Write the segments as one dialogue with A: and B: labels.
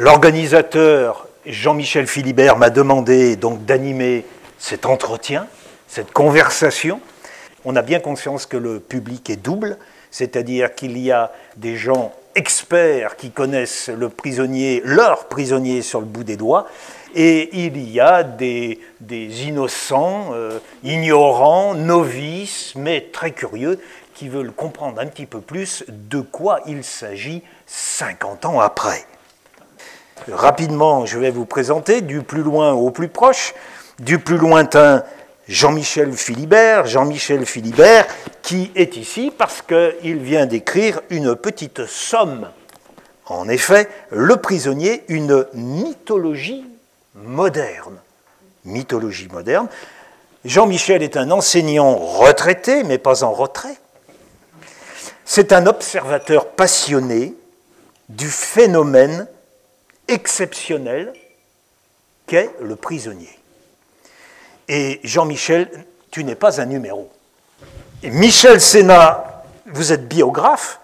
A: L'organisateur Jean-Michel Philibert m'a demandé donc d'animer cet entretien, cette conversation. On a bien conscience que le public est double, c'est-à-dire qu'il y a des gens experts qui connaissent le prisonnier, leur prisonnier sur le bout des doigts, et il y a des, innocents, euh, ignorants, novices, mais très curieux, qui veulent comprendre un petit peu plus de quoi il s'agit 50 ans après. Rapidement, je vais vous présenter du plus loin au plus proche, du plus lointain Jean-Michel Philibert, Jean-Michel Philibert, qui est ici parce qu'il vient d'écrire une petite somme. En effet, Le prisonnier, une mythologie moderne. Mythologie moderne. Jean-Michel est un enseignant retraité, mais pas en retrait. C'est un observateur passionné du phénomène exceptionnel qu'est le prisonnier. Et Jean-Michel, tu n'es pas un numéro. Et Michel Sénat, vous êtes biographe.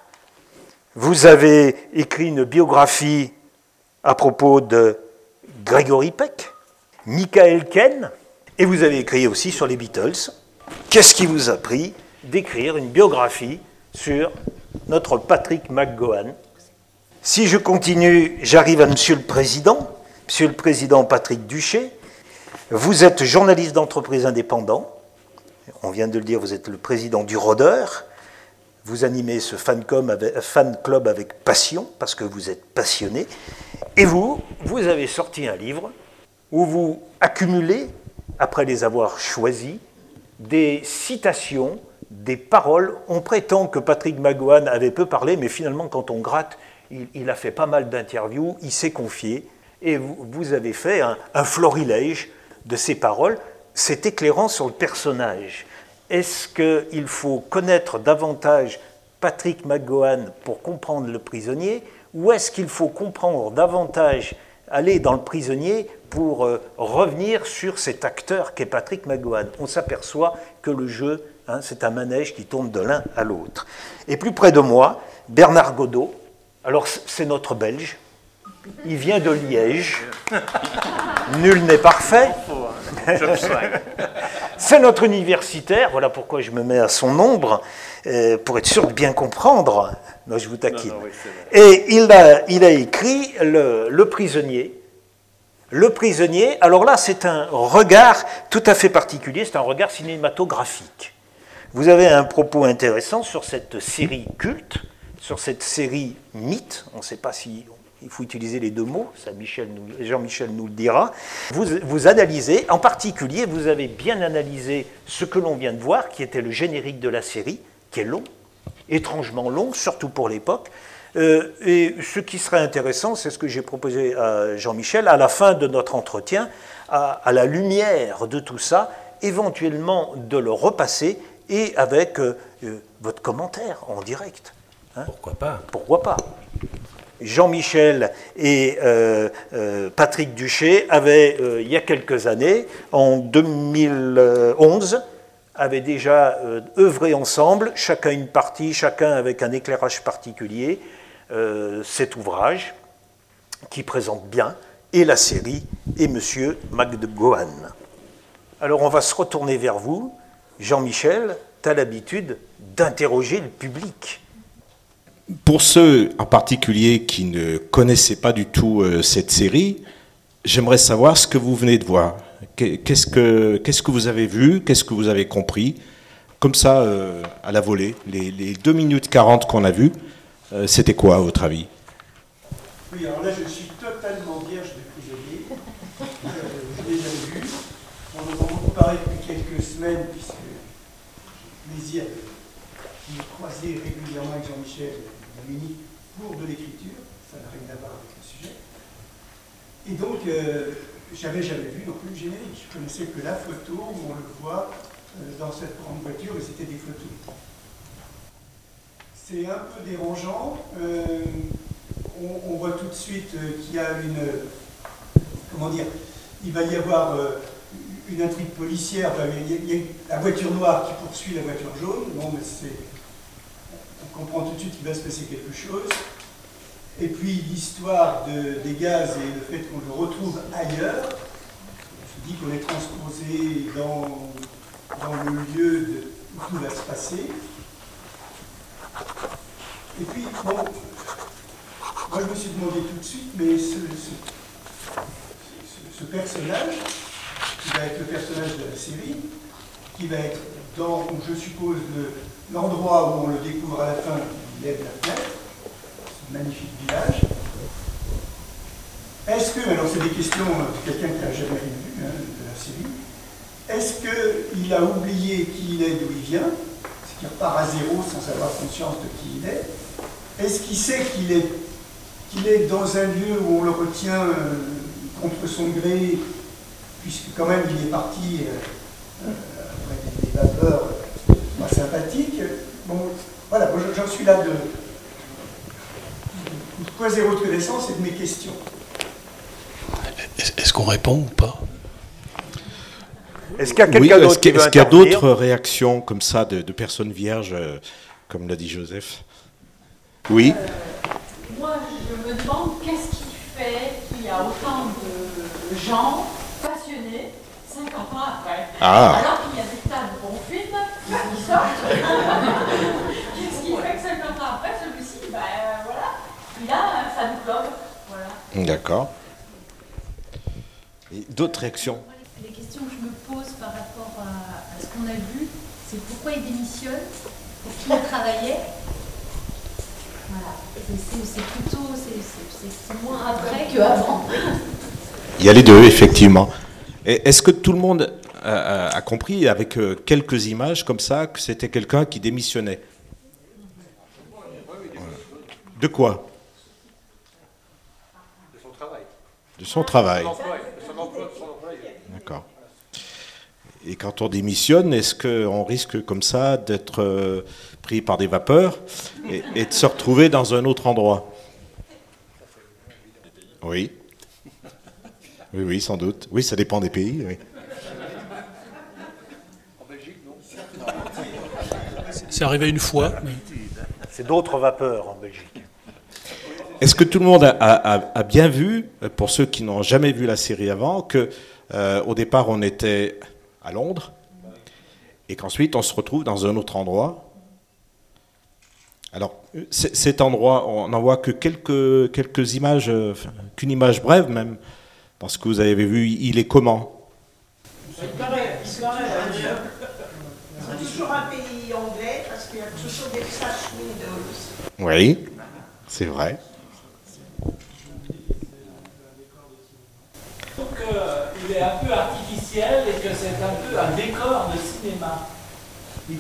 A: Vous avez écrit une biographie à propos de Gregory Peck, Michael Ken, et vous avez écrit aussi sur les Beatles. Qu'est-ce qui vous a pris d'écrire une biographie sur notre Patrick McGowan? Si je continue, j'arrive à Monsieur le Président, Monsieur le Président Patrick Duché, vous êtes journaliste d'entreprise indépendant. On vient de le dire, vous êtes le président du Rôdeur. Vous animez ce fan, club avec passion, parce que vous êtes passionné. Et vous, vous avez sorti un livre où vous accumulez, après les avoir choisis, des citations, des paroles. On prétend que Patrick Magouane avait peu parlé, mais finalement, quand on gratte, il, a fait pas mal d'interviews, il s'est confié, et vous, avez fait un florilège de ces paroles, c'est éclairant sur le personnage. Est-ce qu'il faut connaître davantage Patrick McGowan pour comprendre le prisonnier, ou est-ce qu'il faut comprendre davantage, aller dans le prisonnier pour euh, revenir sur cet acteur qu'est Patrick McGowan On s'aperçoit que le jeu, hein, c'est un manège qui tourne de l'un à l'autre. Et plus près de moi, Bernard Godot, alors c'est notre Belge, il vient de Liège. Nul n'est parfait. C'est notre universitaire, voilà pourquoi je me mets à son ombre, euh, pour être sûr de bien comprendre. Non, je vous taquine. Et il a, il a écrit le, le prisonnier. Le prisonnier, alors là, c'est un regard tout à fait particulier, c'est un regard cinématographique. Vous avez un propos intéressant sur cette série culte, sur cette série mythe. On ne sait pas si il faut utiliser les deux mots, Jean-Michel nous le dira. Vous, vous analysez, en particulier, vous avez bien analysé ce que l'on vient de voir, qui était le générique de la série, qui est long, étrangement long, surtout pour l'époque. Euh, et ce qui serait intéressant, c'est ce que j'ai proposé à Jean-Michel, à la fin de notre entretien, à, la lumière de tout ça, éventuellement de le repasser et avec euh, euh, votre commentaire en direct.
B: Hein. Pourquoi pas
A: Pourquoi pas Jean-Michel et euh, euh, Patrick Duché avaient, euh, il y a quelques années, en 2011, avaient déjà œuvré ensemble, chacun une partie, chacun avec un éclairage particulier, cet ouvrage qui présente bien et la série et M. McGowan. Alors on va se retourner vers vous. Jean-Michel, tu as l'habitude d'interroger le public.
B: Pour ceux en particulier qui ne connaissaient pas du tout euh, cette série, j'aimerais savoir ce que vous venez de voir. Qu'est-ce que, vous avez vu? Qu'est-ce que vous avez compris? Comme ça, euh, à la volée, les, les 2 minutes 40 qu'on a vues, euh, c'était quoi à votre avis?
C: Oui, alors là, je suis totalement vierge de prisonnier. je l'ai jamais vu. On en a beaucoup parlé depuis quelques semaines, puisque j'ai plaisir de me croiser régulièrement avec Jean-Michel pour de l'écriture, ça n'a rien à voir avec le sujet. Et donc, euh, j'avais jamais vu non plus le générique. Je connaissais que la photo où on le voit euh, dans cette grande voiture, et c'était des photos. C'est un peu dérangeant. Euh, on, voit tout de suite qu'il y a une. Comment dire Il va y avoir une intrigue policière. il y a la voiture noire qui poursuit la voiture jaune. Non, mais c'est comprend tout de suite qu'il va se passer quelque chose. et puis l'histoire des gaz et le fait qu'on le retrouve ailleurs. Je dis qu'on est transposé dans, dans le lieu où tout va se passer. Et puis, bon, moi je me suis demandé tout de suite, mais ce, ce personnage, qui va être le personnage de la série, qui va être dans, je suppose, l'endroit où on le découvre à la fin, il lève la fenêtre, ce magnifique village. Est-ce que, alors c'est des questions de quelqu'un qui n'a jamais vu hein, de la série, est-ce qu'il a oublié qui il est, d'où il vient, c'est qu'il repart à zéro sans avoir conscience de qui il est. Est-ce qu'il sait qu'il est, dans un lieu où on le retient euh, contre son gré, puisque quand même il est parti euh, euh, Bon, voilà, j'en suis là de, point zéro de connaissance et de mes questions.
D: Est-ce qu'on répond ou pas?
A: Est-ce qu'il y a quelqu'un d'autre qui
B: Est-ce qu'il y a d'autres réactions comme ça de, personnes vierges, euh, comme l'a dit Joseph? Oui
E: Moi, je me demande qu'est-ce qui fait qu'il y a autant de gens passionnés 50 ans après. Ah. Alors qu'il y a des tas de bons films qui sortent. Qu'est-ce qui fait que 50 ans après, celui-ci, ben voilà, il a un fan club.
B: D'accord. D'autres réactions
F: Les questions que je me pose par rapport à, ce qu'on a vu, c'est pourquoi il démissionne, pour qui il travaillait. Voilà. C'est plutôt, c'est moins après qu'avant.
B: Il y a les deux, effectivement. Est-ce que tout le monde a, compris, avec euh, quelques images comme ça, que c'était quelqu'un qui démissionnait? De quoi De son travail. De son travail. D'accord. Et quand on démissionne, est-ce qu'on risque comme ça d'être euh, pris par des vapeurs et de se retrouver dans un autre endroit? Oui. Oui, oui, sans doute. Oui, ça dépend des pays. Oui.
D: En Belgique, non C'est arrivé une fois.
A: C'est d'autres vapeurs en Belgique.
B: Est-ce que tout le monde a, bien vu, pour ceux qui n'ont jamais vu la série avant, que euh, au départ on était à Londres et qu'ensuite on se retrouve dans un autre endroit? Alors, cet endroit, on n'en voit que quelques, quelques images, euh, qu'une image brève même, parce que vous avez vu, il est comment?
G: Il paraît, il paraît, c'est toujours un pays anglais, parce qu'il y a toujours des.
B: Oui, c'est vrai.
H: Je trouve qu'il est un peu artificiel et que c'est un peu un décor de cinéma. Il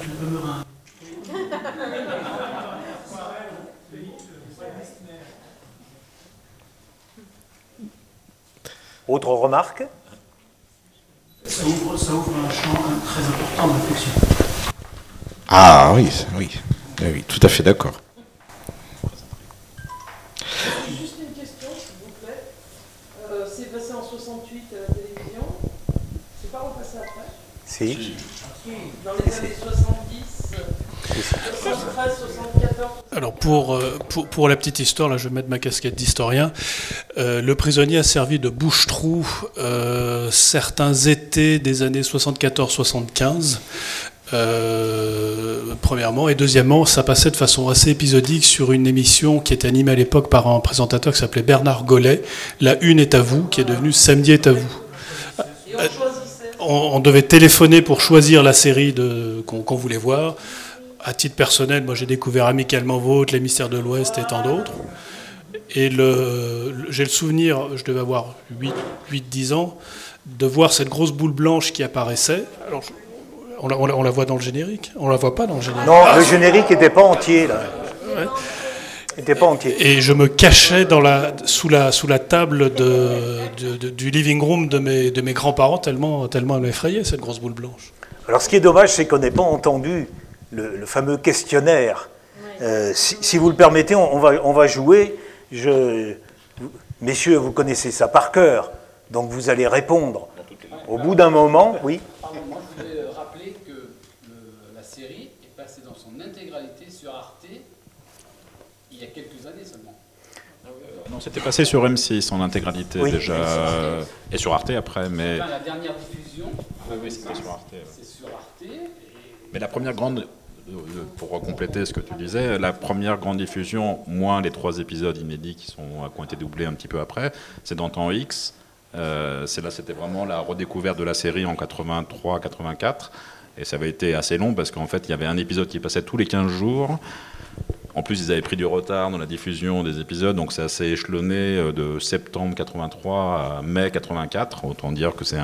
A: Autre remarque
C: ça ouvre, un champ très important d'infection.
B: Ah oui, oui, oui, tout à fait d'accord.
I: Juste une question, s'il vous plaît. Euh, c'est passé en 68 à la télévision. C'est pas repassé après
A: Si.
I: Dans les années 70, 73, 74.
D: Alors pour, euh, pour, pour, la petite histoire, là je vais mettre ma casquette d'historien, euh, le prisonnier a servi de bouche-trou euh, certains étés des années 74-75. premièrement, et deuxièmement, ça passait de façon assez épisodique sur une émission qui était animée à l'époque par un présentateur qui s'appelait Bernard Gollet. La une est à vous, qui est devenue Samedi est à vous. On, devait téléphoner pour choisir la série qu'on voulait voir à titre personnel, moi j'ai découvert Amicalement Vôtre, Les Mystères de l'Ouest et tant d'autres. Et le, j'ai le souvenir, je devais avoir 8-10 ans, de voir cette grosse boule blanche qui apparaissait. Alors, on la, on, la, voit dans le générique? On la voit pas dans le générique
A: Non, le générique n'était pas entier là. Ouais. Pas entier.
D: Et je me cachais dans la, sous, la, sous la table de, du living room de mes, de mes grands-parents, tellement, tellement elle m'effrayait, cette grosse boule blanche.
A: Alors ce qui est dommage, c'est qu'on n'ait pas entendu le, fameux questionnaire. Euh, si, vous le permettez, on, va, on va jouer. Je, messieurs, vous connaissez ça par cœur, donc vous allez répondre. Au bout d'un moment, oui.
J: Moi, je voulais rappeler que la série est passée dans son intégralité sur Arte il y a quelques années seulement.
K: Non, c'était passé sur M6 en intégralité déjà, et sur Arte après, mais...
J: la dernière diffusion,
K: oui, oui c'était sur Arte.
J: C'est sur Arte.
K: Mais la première grande, pour compléter ce que tu disais, la première grande diffusion, moins les trois épisodes inédits qui, sont, qui ont été doublés un petit peu après, c'est dans Temps X. Euh, c'est là, c'était vraiment la redécouverte de la série en 83-84. Et ça avait été assez long parce qu'en fait, il y avait un épisode qui passait tous les 15 jours. En plus, ils avaient pris du retard dans la diffusion des épisodes, donc c'est assez échelonné euh, de septembre 83 à mai 84. Autant dire que c'est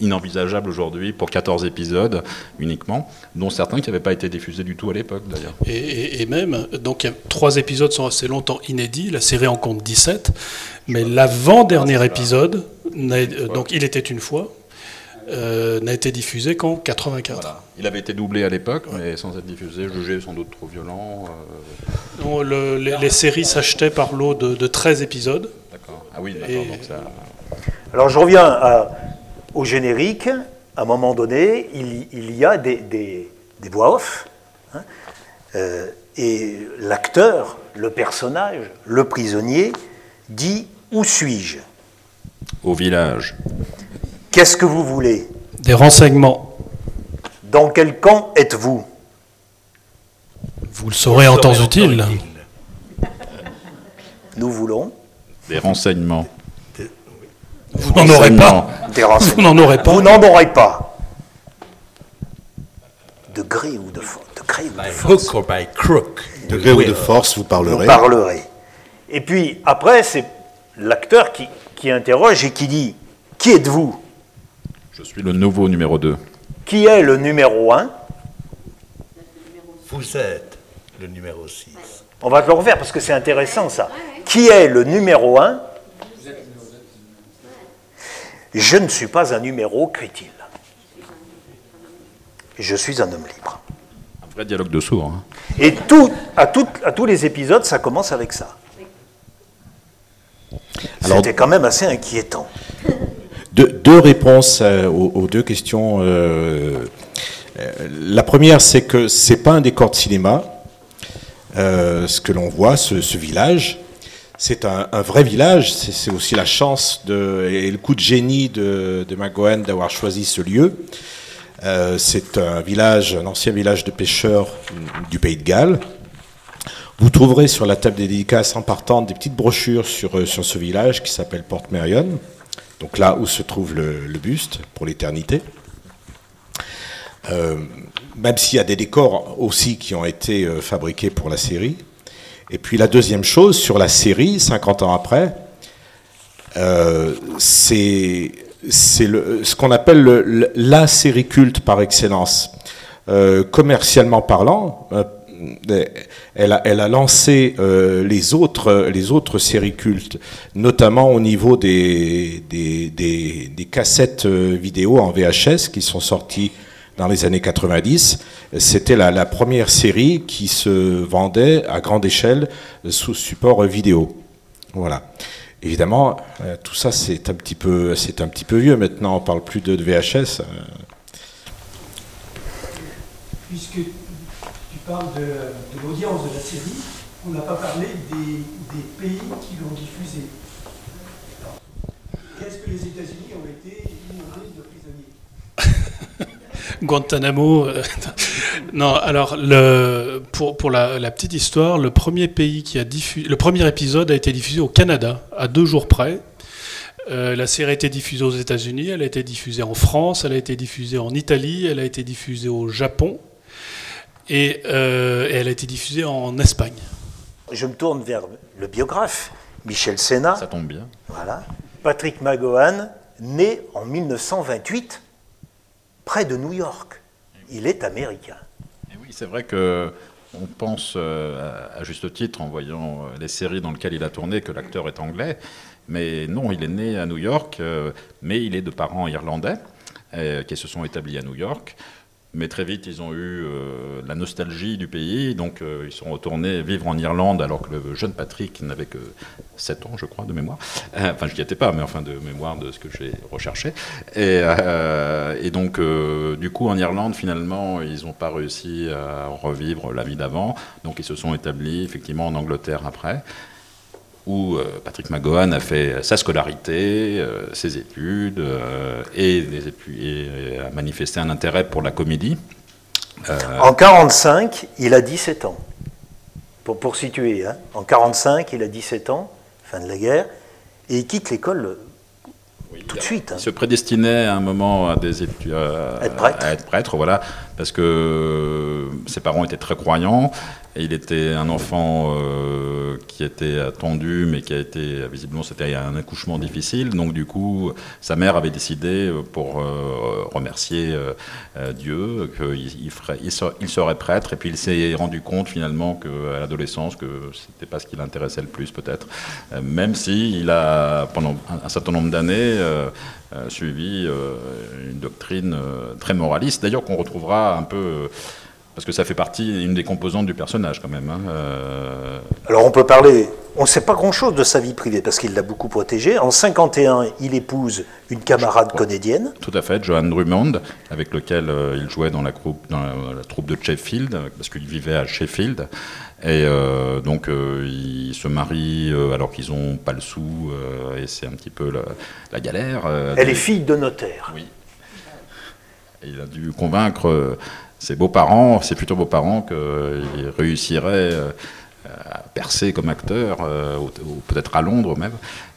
K: inenvisageable aujourd'hui pour 14 épisodes uniquement, dont certains qui n'avaient pas été diffusés du tout à l'époque d'ailleurs.
D: Et, même, donc trois épisodes sont assez longtemps inédits, la série en compte 17, mais l'avant-dernier épisode, donc il était une fois, euh, n'a été diffusé qu'en 84.
K: Il avait été doublé à l'époque, mais sans être diffusé, jugé sans doute trop violent.
D: Euh. les, séries s'achetaient par lot de, 13 épisodes.
K: D'accord. Ah oui, d'accord.
A: Alors je reviens au générique. À un moment donné, il, y a des, voix off. Hein. Euh, et l'acteur, le personnage, le prisonnier, dit Où suis-je?
K: Au village.
A: Qu'est-ce que vous voulez?
D: Des renseignements.
A: Dans quel camp êtes-vous?
D: Vous le saurez en temps utile.
A: Nous voulons
K: des renseignements.
D: Vous n'en aurez pas.
A: Vous
D: n'en aurez pas.
A: Vous n'en aurez pas. De gré ou de, de, gré ou de force.
B: Hook or by crook. De gré ou de force, vous parlerez.
A: Vous parlerez. Et puis après, c'est l'acteur qui, qui interroge et qui dit Qui êtes-vous?
K: Je suis le nouveau numéro 2.
A: Qui est le numéro 1
L: Vous êtes le numéro 6.
A: On va te le refaire parce que c'est intéressant ça. Qui est le numéro 1 Je ne suis pas un numéro, crie-t-il. Je suis un homme libre.
K: Un vrai dialogue de sourds. Hein.
A: Et tout, à, à tous les épisodes, ça commence avec ça. C'était quand même assez inquiétant
B: deux, réponses euh, aux, deux questions. Euh, euh, la première, c'est que c'est pas un décor de cinéma. ce que l'on voit, ce, village, c'est un, vrai village. C'est aussi la chance et le coup de génie de, de McGowan d'avoir choisi ce lieu. c'est un village, un ancien village de pêcheurs du Pays de Galles. Vous trouverez sur la table des dédicaces en partant des petites brochures sur, sur ce village qui s'appelle Porte Merion donc là où se trouve le, buste pour l'éternité. Euh, même s'il y a des décors aussi qui ont été euh, fabriqués pour la série. Et puis la deuxième chose, sur la série, 50 ans après, euh, c'est ce qu'on appelle la série culte par excellence. commercialement parlant, elle a, lancé euh, les, autres, les autres séries cultes, notamment au niveau des, cassettes euh, vidéo en VHS qui sont sorties dans les années 90. C'était la, première série qui se vendait à grande échelle sous support vidéo. Voilà. Évidemment, euh, tout ça c'est un petit peu, vieux maintenant. On parle plus de VHS.
C: Puisque parle de, l'audience de la série, on n'a pas parlé des, pays qui l'ont diffusé. Qu'est-ce que les États-Unis ont été inondés de prisonniers?
D: Guantanamo. Euh, non, alors pour la, petite histoire, le premier pays qui a diffusé, le premier épisode a été diffusé au Canada à deux jours près. Euh, la série a été diffusée aux États-Unis, elle a été diffusée en France, elle a été diffusée en Italie, elle a été diffusée au Japon euh, et, elle a été diffusée en Espagne.
A: Je me tourne vers le biographe, Michel Sénat.
K: Ça tombe bien.
A: Voilà. Patrick McGowan, né en 1928, près de New York. Il est américain.
K: Et oui, c'est vrai que on pense euh, à juste titre en voyant euh, les séries dans lesquelles il a tourné que l'acteur est anglais, mais non, il est né à New York, mais il est de parents irlandais qui se sont établis à New York. Mais très vite, ils ont eu euh, la nostalgie du pays, donc euh, ils sont retournés vivre en Irlande, alors que le jeune Patrick n'avait que 7 ans, je crois, de mémoire. Euh, enfin, je n'y étais pas, mais enfin de mémoire de ce que j'ai recherché. Et, et donc, du coup, en Irlande, finalement, ils n'ont pas réussi à revivre la vie d'avant, donc ils se sont établis effectivement en Angleterre après. Où Patrick McGowan a fait sa scolarité, ses études, et, et, a manifesté un intérêt pour la comédie.
A: En 1945, il a 17 ans. Pour, pour situer, hein. en 1945, il a 17 ans, fin de la guerre, et il quitte l'école tout de suite.
K: Hein. Il se prédestinait à un moment à, des études, à, être prêtre. voilà, parce que ses parents étaient très croyants il était un enfant euh, qui était attendu, mais qui a été, visiblement, c'était un accouchement difficile. Donc, du coup, sa mère avait décidé, euh, pour euh, remercier Dieu, qu'il il serait, prêtre. Et puis, il s'est rendu compte, finalement, qu'à l'adolescence, que c'était pas ce qui l'intéressait le plus, peut-être. même il a, pendant un, certain nombre d'années, suivi une doctrine très moraliste, d'ailleurs, qu'on retrouvera un peu parce que ça fait partie, une des composantes du personnage quand même. Hein, euh.
A: Alors on peut parler, on ne sait pas grand-chose de sa vie privée parce qu'il l'a beaucoup protégée. En 51, il épouse une camarade comédienne.
K: Tout à fait, Joanne Drummond, avec lequel euh, il jouait dans la, troupe, dans la, troupe de Sheffield, parce qu'il vivait à Sheffield. Et euh, donc ils se marient alors qu'ils n'ont pas le sou, et c'est un petit peu la, galère.
A: Elle est fille de notaire.
K: Oui. il a dû convaincre ses beaux-parents, ses futurs beaux-parents, qu'il réussirait euh, à percer comme acteur, euh, ou, peut-être à Londres même.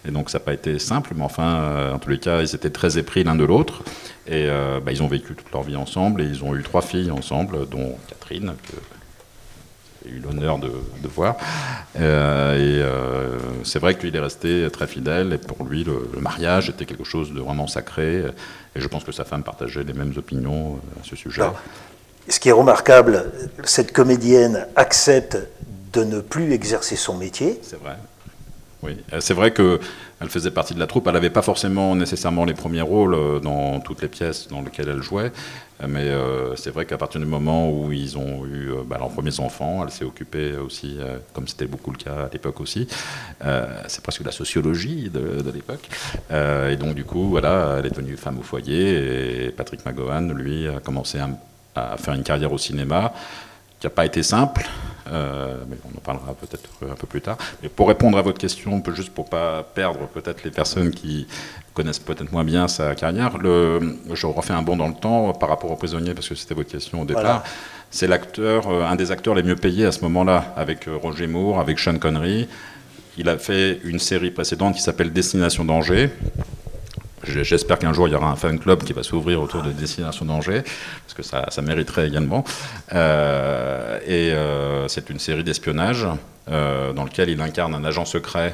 K: Et donc ça n'a pas été simple, mais enfin, euh, en tous les cas, ils étaient très épris l'un de l'autre. Et bah, ils ont vécu toute leur vie ensemble, et ils ont eu trois filles ensemble, dont Catherine, que j'ai eu l'honneur de, voir. et c'est vrai qu'il est resté très fidèle, et pour lui, le, mariage était quelque chose de vraiment sacré. Et je pense que sa femme partageait les mêmes opinions à ce sujet
A: ce qui est remarquable, cette comédienne accepte de ne plus exercer son métier.
K: C'est vrai. Oui, euh, c'est vrai qu'elle faisait partie de la troupe. Elle n'avait pas forcément nécessairement les premiers rôles euh, dans toutes les pièces dans lesquelles elle jouait. Euh, mais c'est vrai qu'à partir du moment où ils ont eu bah, leurs premiers enfants, elle s'est occupée aussi, comme c'était beaucoup le cas à l'époque aussi. c'est presque la sociologie de, l'époque. et donc, du coup, voilà, elle est devenue femme au foyer. Et Patrick McGowan, lui, a commencé à à faire une carrière au cinéma qui n'a pas été simple, euh, mais on en parlera peut-être un peu plus tard. Mais pour répondre à votre question, juste pour pas perdre peut-être les personnes qui connaissent peut-être moins bien sa carrière, le, je refais un bond dans le temps par rapport au prisonnier, parce que c'était votre question au départ. C'est l'acteur, euh, un des acteurs les mieux payés à ce moment-là, avec euh, Roger Moore, avec Sean Connery. Il a fait une série précédente qui s'appelle Destination Danger, J'espère qu'un jour il y aura un fan club qui va s'ouvrir autour de Destination d'Angers, parce que ça, mériterait également. Euh, et euh, c'est une série d'espionnage euh, dans lequel il incarne un agent secret.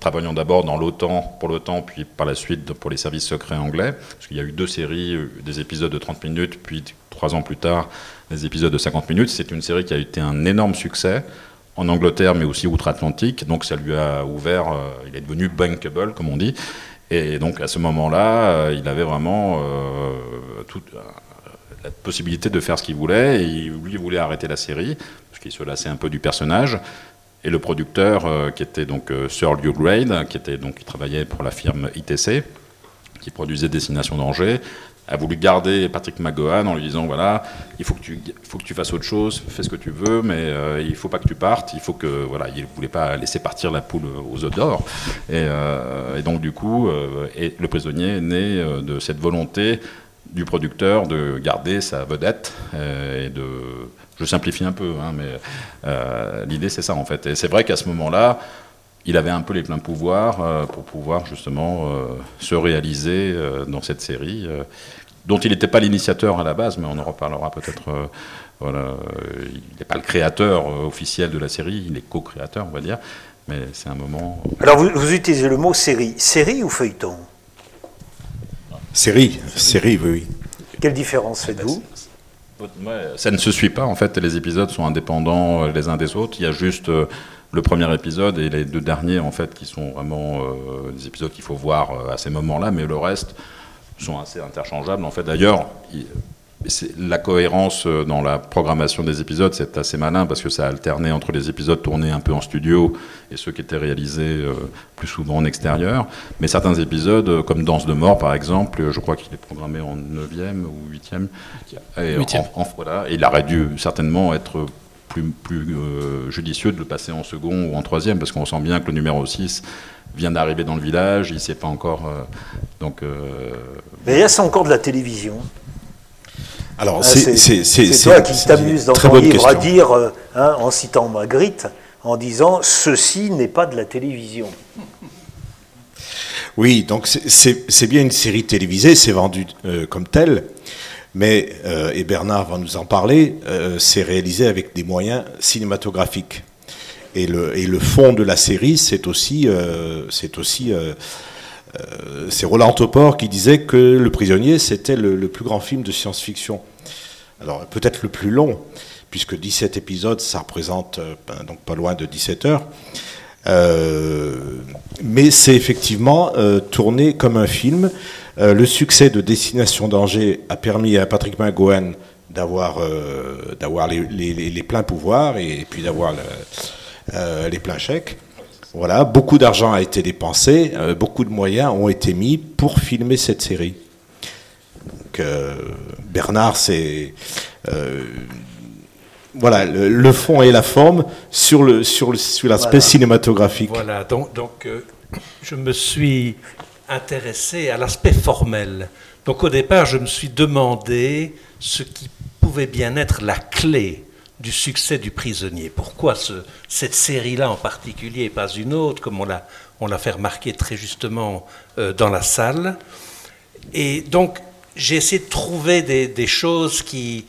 K: travaillant d'abord dans l'OTAN, pour l'OTAN, puis par la suite pour les services secrets anglais, parce qu'il y a eu deux séries, des épisodes de 30 minutes, puis trois ans plus tard, des épisodes de 50 minutes. C'est une série qui a été un énorme succès en Angleterre, mais aussi outre-Atlantique. Donc ça lui a ouvert, il est devenu bankable, comme on dit. Et donc à ce moment-là, euh, il avait vraiment euh, toute euh, la possibilité de faire ce qu'il voulait. Et lui, voulait arrêter la série, parce qu'il se lassait un peu du personnage. Et le producteur, qui était donc Sir Hugh Grade, qui, était, donc, qui travaillait pour la firme ITC, qui produisait Destination d'Angers, a voulu garder Patrick McGowan en lui disant voilà, il faut que tu, faut que tu fasses autre chose, fais ce que tu veux, mais euh, il faut pas que tu partes. Il faut que voilà, il voulait pas laisser partir la poule aux œufs d'or. Et, euh, donc du coup, euh, le prisonnier est né de cette volonté du producteur de garder sa vedette et de je simplifie un peu, hein, mais l'idée c'est ça en fait. Et c'est vrai qu'à ce moment-là, il avait un peu les pleins pouvoirs euh, pour pouvoir justement euh, se réaliser euh, dans cette série, dont il n'était pas l'initiateur à la base, mais on en reparlera peut-être. voilà, il n'est pas le créateur officiel de la série, il est co-créateur, on va dire, mais c'est un moment.
A: Alors vous, vous, utilisez le mot série, série ou feuilleton?
B: Série, série, oui.
A: Quelle différence faites-vous?
K: Ça ne se suit pas, en fait, les épisodes sont indépendants les uns des autres. Il y a juste le premier épisode et les deux derniers, en fait, qui sont vraiment euh, des épisodes qu'il faut voir euh, à ces moments-là, mais le reste sont assez interchangeables. En fait, d'ailleurs, la cohérence euh, dans la programmation des épisodes, c'est assez malin parce que ça a alterné entre les épisodes tournés un peu en studio et ceux qui étaient réalisés plus souvent en extérieur. Mais certains épisodes, comme Danse de mort par exemple, je crois qu'il est programmé en 9e ou 8e. Et, voilà, et il aurait dû certainement être plus, plus judicieux de le passer en second ou en troisième, parce qu'on sent bien que le numéro 6 vient d'arriver dans le village, il ne sait pas encore. donc,
A: Mais là, c'est encore de la télévision.
B: Alors,
A: Ah,
B: c'est
A: toi qui t'amuses dans ton livre à dire, euh, hein, en citant Magritte, en disant ceci n'est pas de la télévision.
B: Oui, donc c'est- bien une série télévisée, c'est vendu euh, comme tel, mais, euh, et Bernard va nous en parler, euh, c'est réalisé avec des moyens cinématographiques. Et le, fond de la série, c'est aussi, euh, c'est aussi, c'est Roland Topor qui disait que Le Prisonnier, c'était le, plus grand film de science-fiction. Alors peut-être le plus long, puisque 17 épisodes, ça représente ben, donc pas loin de 17 heures. Mais c'est effectivement tourné comme un film. Euh, le succès de Destination Danger a permis à Patrick McGowan d'avoir euh, d'avoir les, les- les- les pleins pouvoirs et, puis d'avoir le- euh, les pleins chèques. Voilà, beaucoup d'argent a été dépensé, beaucoup de moyens ont été mis pour filmer cette série. Donc, Bernard, c'est voilà le, le fond et la forme sur le sur le- sur l'aspect
M: Voilà.
B: cinématographique.
M: Voilà, donc, donc euh, je me suis intéressé à l'aspect formel. Donc au départ, je me suis demandé ce qui pouvait bien être la clé du succès du prisonnier. Pourquoi ce- cette série-là en particulier et pas une autre, comme on l'a, fait remarquer très justement euh, dans la salle. Et donc, j'ai essayé de trouver des, choses qui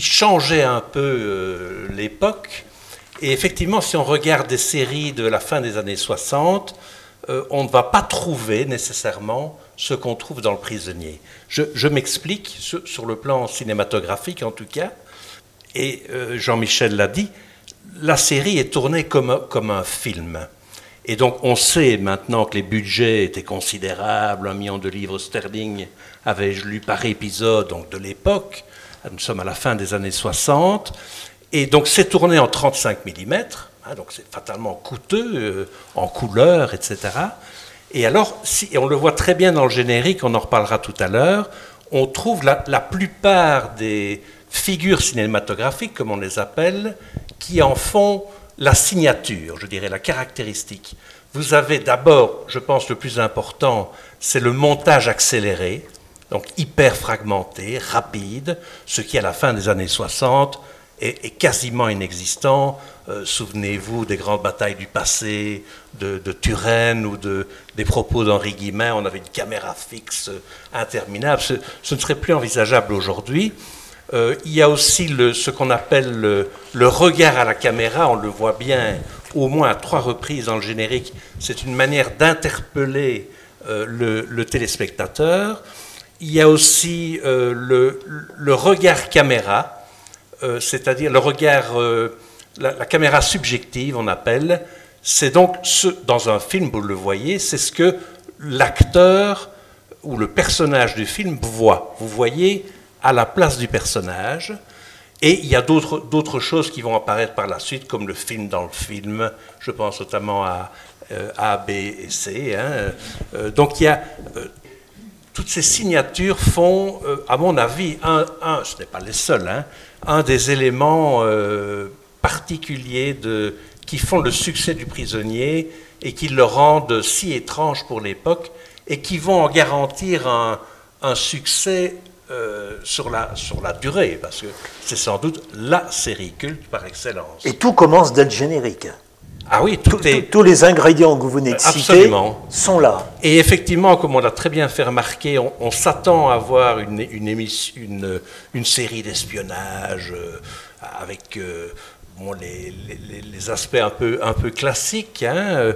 M: changeaient un peu euh, l'époque. Et effectivement, si on regarde des séries de la fin des années 60, euh, on ne va pas trouver nécessairement ce qu'on trouve dans Le Prisonnier. Je, m'explique, sur, le plan cinématographique en tout cas, et euh, Jean-Michel l'a dit, la série est tournée comme, un- comme un film. Et donc on sait maintenant que les budgets étaient considérables, un million de livres sterling avais-je lu par épisode donc de l'époque, nous sommes à la fin des années 60, et donc c'est tourné en 35 mm, hein, donc c'est fatalement coûteux, euh, en couleur, etc. Et alors, et on le voit très bien dans le générique, on en reparlera tout à l'heure, on trouve la, la plupart des figures cinématographiques, comme on les appelle, qui en font la signature, je dirais, la caractéristique. Vous avez d'abord, je pense, le plus important, c'est le montage accéléré, donc hyper fragmenté, rapide, ce qui à la fin des années 60 est, quasiment inexistant. Euh, Souvenez-vous des grandes batailles du passé, de, de Turenne ou de, des propos d'Henri Guimet, on avait une caméra fixe euh, interminable. Ce, ne serait plus envisageable aujourd'hui. Euh, il y a aussi ce qu'on appelle le, regard à la caméra, on le voit bien au moins à trois reprises dans le générique. C'est une manière d'interpeller le, téléspectateur. Il y a aussi le regard caméra, euh, c'est-à-dire le regard, euh, la, caméra subjective, on appelle. C'est donc, ce, dans un film, vous le voyez, c'est ce que l'acteur ou le personnage du film voit. Vous voyez à la place du personnage. Et il y a d'autres choses qui vont apparaître par la suite, comme le film dans le film. Je pense notamment à euh, A, B et C. hein. Donc il y a toutes ces signatures font, à mon avis, un, un ce n'est pas les seuls, hein, un des éléments euh, particuliers qui font le succès du prisonnier et qui le rendent si étrange pour l'époque et qui vont en garantir un, un succès euh, sur, la, sur la durée, parce que c'est sans doute la série culte par excellence.
A: Et tout commence dès le générique.
M: Ah oui, tout est...
A: Tous les ingrédients que vous venez de citer sont là.
M: Et effectivement, comme on l'a très bien fait remarquer, on, on s'attend à voir une, une, émission, une, une série d'espionnage euh, avec euh, bon, les, les, les, aspects un peu, un peu classiques, hein,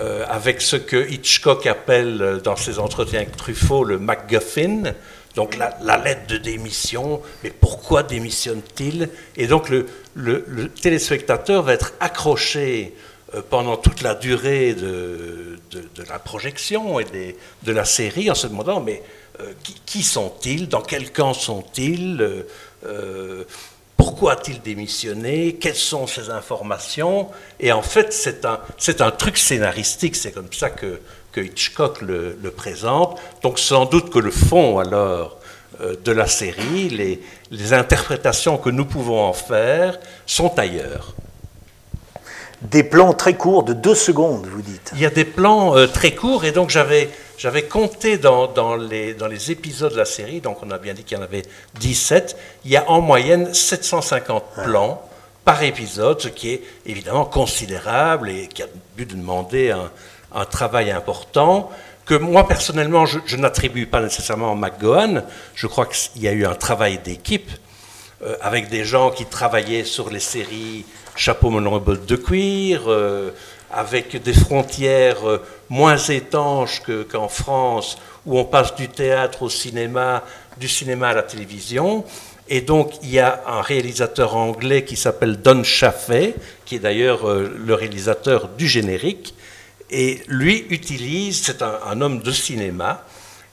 M: euh, avec ce que Hitchcock appelle dans ses entretiens avec Truffaut le MacGuffin. Donc la, lettre de démission, mais pourquoi démissionne-t-il? Et donc le, téléspectateur va être accroché euh, pendant toute la durée de, la projection et de la série en se demandant mais euh, qui, qui sont-ils? Dans quel camp sont-ils? Euh, Pourquoi a-t-il démissionné? Quelles sont ces informations? Et en fait, c'est un, c'est un truc scénaristique, c'est comme ça que, que Hitchcock le, le, présente. Donc sans doute que le fond, alors, de la série, les, les interprétations que nous pouvons en faire sont ailleurs.
A: Des plans très courts de deux secondes, vous dites.
M: Il y a des plans euh, très courts et donc j'avais, j'avais compté dans, dans, les, dans les épisodes de la série, donc on a bien dit qu'il y en avait 17, il y a en moyenne 750 plans par épisode, ce qui est évidemment considérable et qui a le but de demander un, un travail important que moi personnellement je, n'attribue pas nécessairement à McGowan. Je crois qu'il y a eu un travail d'équipe euh, avec des gens qui travaillaient sur les séries Chapeau Monoble de cuir, euh, avec des frontières euh, moins étanches qu'en France, où on passe du théâtre au cinéma, du cinéma à la télévision. Et donc, il y a un réalisateur anglais qui s'appelle Don Chaffee, qui est d'ailleurs le réalisateur du générique. Et lui utilise, c'est un, homme de cinéma,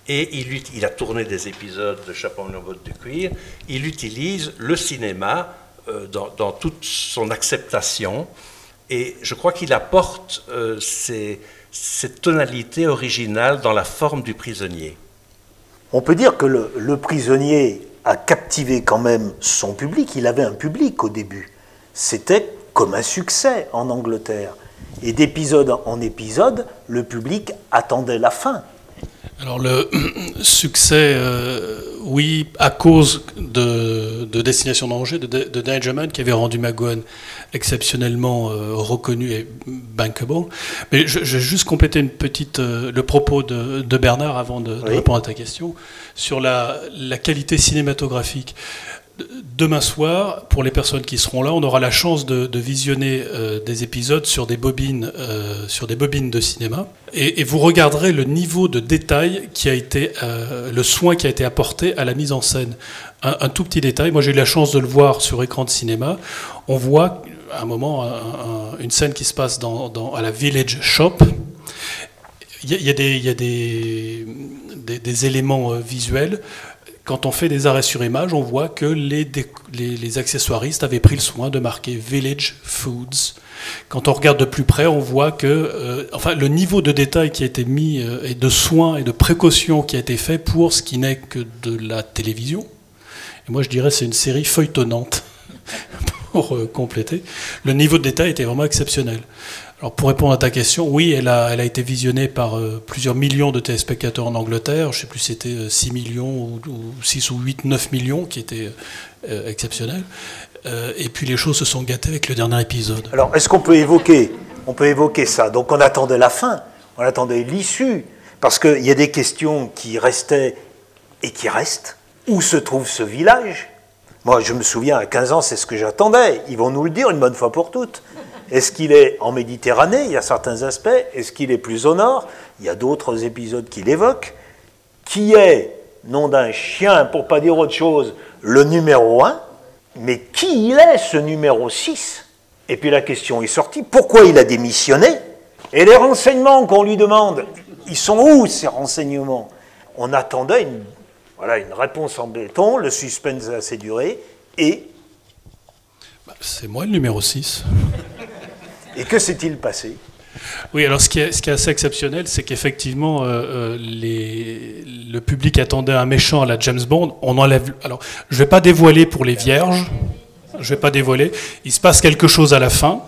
M: et il, a tourné des épisodes de Chapeau Monoble de cuir. Il utilise le cinéma euh, dans, toute son acceptation. Et je crois qu'il apporte euh, cette tonalité originale dans la forme du prisonnier.
A: On peut dire que le, prisonnier a captivé quand même son public. Il avait un public au début. C'était comme un succès en Angleterre. Et d'épisode en épisode, le public attendait la fin.
D: Alors le succès, euh, oui, à cause de, de Destination Danger, de, de Dangerman, qui avait rendu McGowan exceptionnellement euh, reconnu et bankable. Mais je, je, vais juste compléter une petite, euh, le propos de, de, Bernard avant de, de oui. répondre à ta question sur la, la qualité cinématographique demain soir, pour les personnes qui seront là, on aura la chance de, visionner euh, des épisodes sur des bobines, euh, sur des bobines de cinéma, et, vous regarderez le niveau de détail qui a été, euh, le soin qui a été apporté à la mise en scène. Un, tout petit détail. Moi, j'ai eu la chance de le voir sur écran de cinéma. On voit à un moment un, un, une scène qui se passe à la Village Shop. Il y a, des éléments visuels quand on fait des arrêts sur image, on voit que les, accessoiristes avaient pris le soin de marquer Village Foods. Quand on regarde de plus près, on voit que euh, enfin, le niveau de détail qui a été mis euh, et de soins et de précautions qui a été fait pour ce qui n'est que de la télévision. Et moi, je dirais c'est une série feuilletonnante pour euh, compléter. Le niveau de détail était vraiment exceptionnel. Alors pour répondre à ta question, oui, elle a, été visionnée par euh, plusieurs millions de téléspectateurs en Angleterre. Je ne sais plus si c'était euh, 6 millions ou, ou, 6 ou 8, 9 millions, qui était euh, exceptionnel. Euh, et puis les choses se sont gâtées avec le dernier épisode.
A: Alors est-ce qu'on peut évoquer, on peut évoquer ça? Donc on attendait la fin, on attendait l'issue, parce qu'il y a des questions qui restaient et qui restent. Où se trouve ce village? Moi je me souviens à 15 ans, c'est ce que j'attendais. Ils vont nous le dire une bonne fois pour toutes. Est-ce qu'il est en Méditerranée? Il y a certains aspects. Est-ce qu'il est plus au nord? Il y a d'autres épisodes qui l'évoquent. Qui est, nom d'un chien, pour pas dire autre chose, le numéro 1 Mais qui est, ce numéro 6 Et puis la question est sortie, pourquoi il a démissionné? Et les renseignements qu'on lui demande, ils sont où ces renseignements? On attendait une, voilà, une réponse en béton, le suspense a assez duré, et...
D: C'est moi le numéro 6.
A: Et que s'est-il passé?
D: Oui, alors ce qui est, ce qui est assez exceptionnel, c'est qu'effectivement, euh, les, le public attendait un méchant à la James Bond. On enlève. Alors, je ne vais pas dévoiler pour les vierges. Je ne vais pas dévoiler. Il se passe quelque chose à la fin.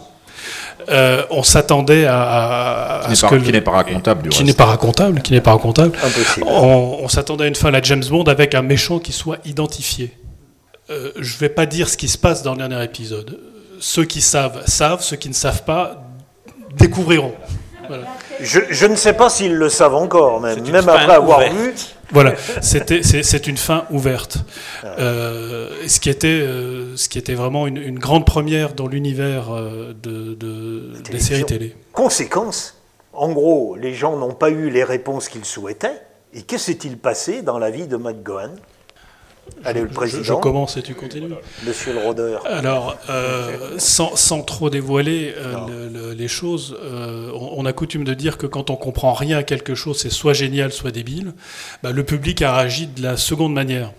D: Euh, on s'attendait à, à, à
K: qui
D: ce que
K: qui n'est pas racontable du
D: qui n'est pas racontable, qui n'est pas racontable.
A: Impossible.
D: On, on s'attendait à une fin à la James Bond avec un méchant qui soit identifié. Euh, je ne vais pas dire ce qui se passe dans le dernier épisode ceux qui savent savent, ceux qui ne savent pas découvriront.
A: Voilà. Je, je, ne sais pas s'ils le savent encore, même, même après avoir
D: ouverte.
A: vu.
D: Voilà, c'est une fin ouverte. Euh, ce, qui était, euh, ce qui était vraiment une, une grande première dans l'univers euh, de, de, des séries télé.
A: Conséquence, en gros, les gens n'ont pas eu les réponses qu'ils souhaitaient. Et que s'est-il passé dans la vie de McGowan Allez, le président.
D: Je, je, commence et tu continues.
A: Monsieur le rôdeur.
D: Alors, euh, sans, sans, trop dévoiler euh, le, le, les choses, euh, on, on, a coutume de dire que quand on comprend rien à quelque chose, c'est soit génial, soit débile. Bah, le public a réagi de la seconde manière.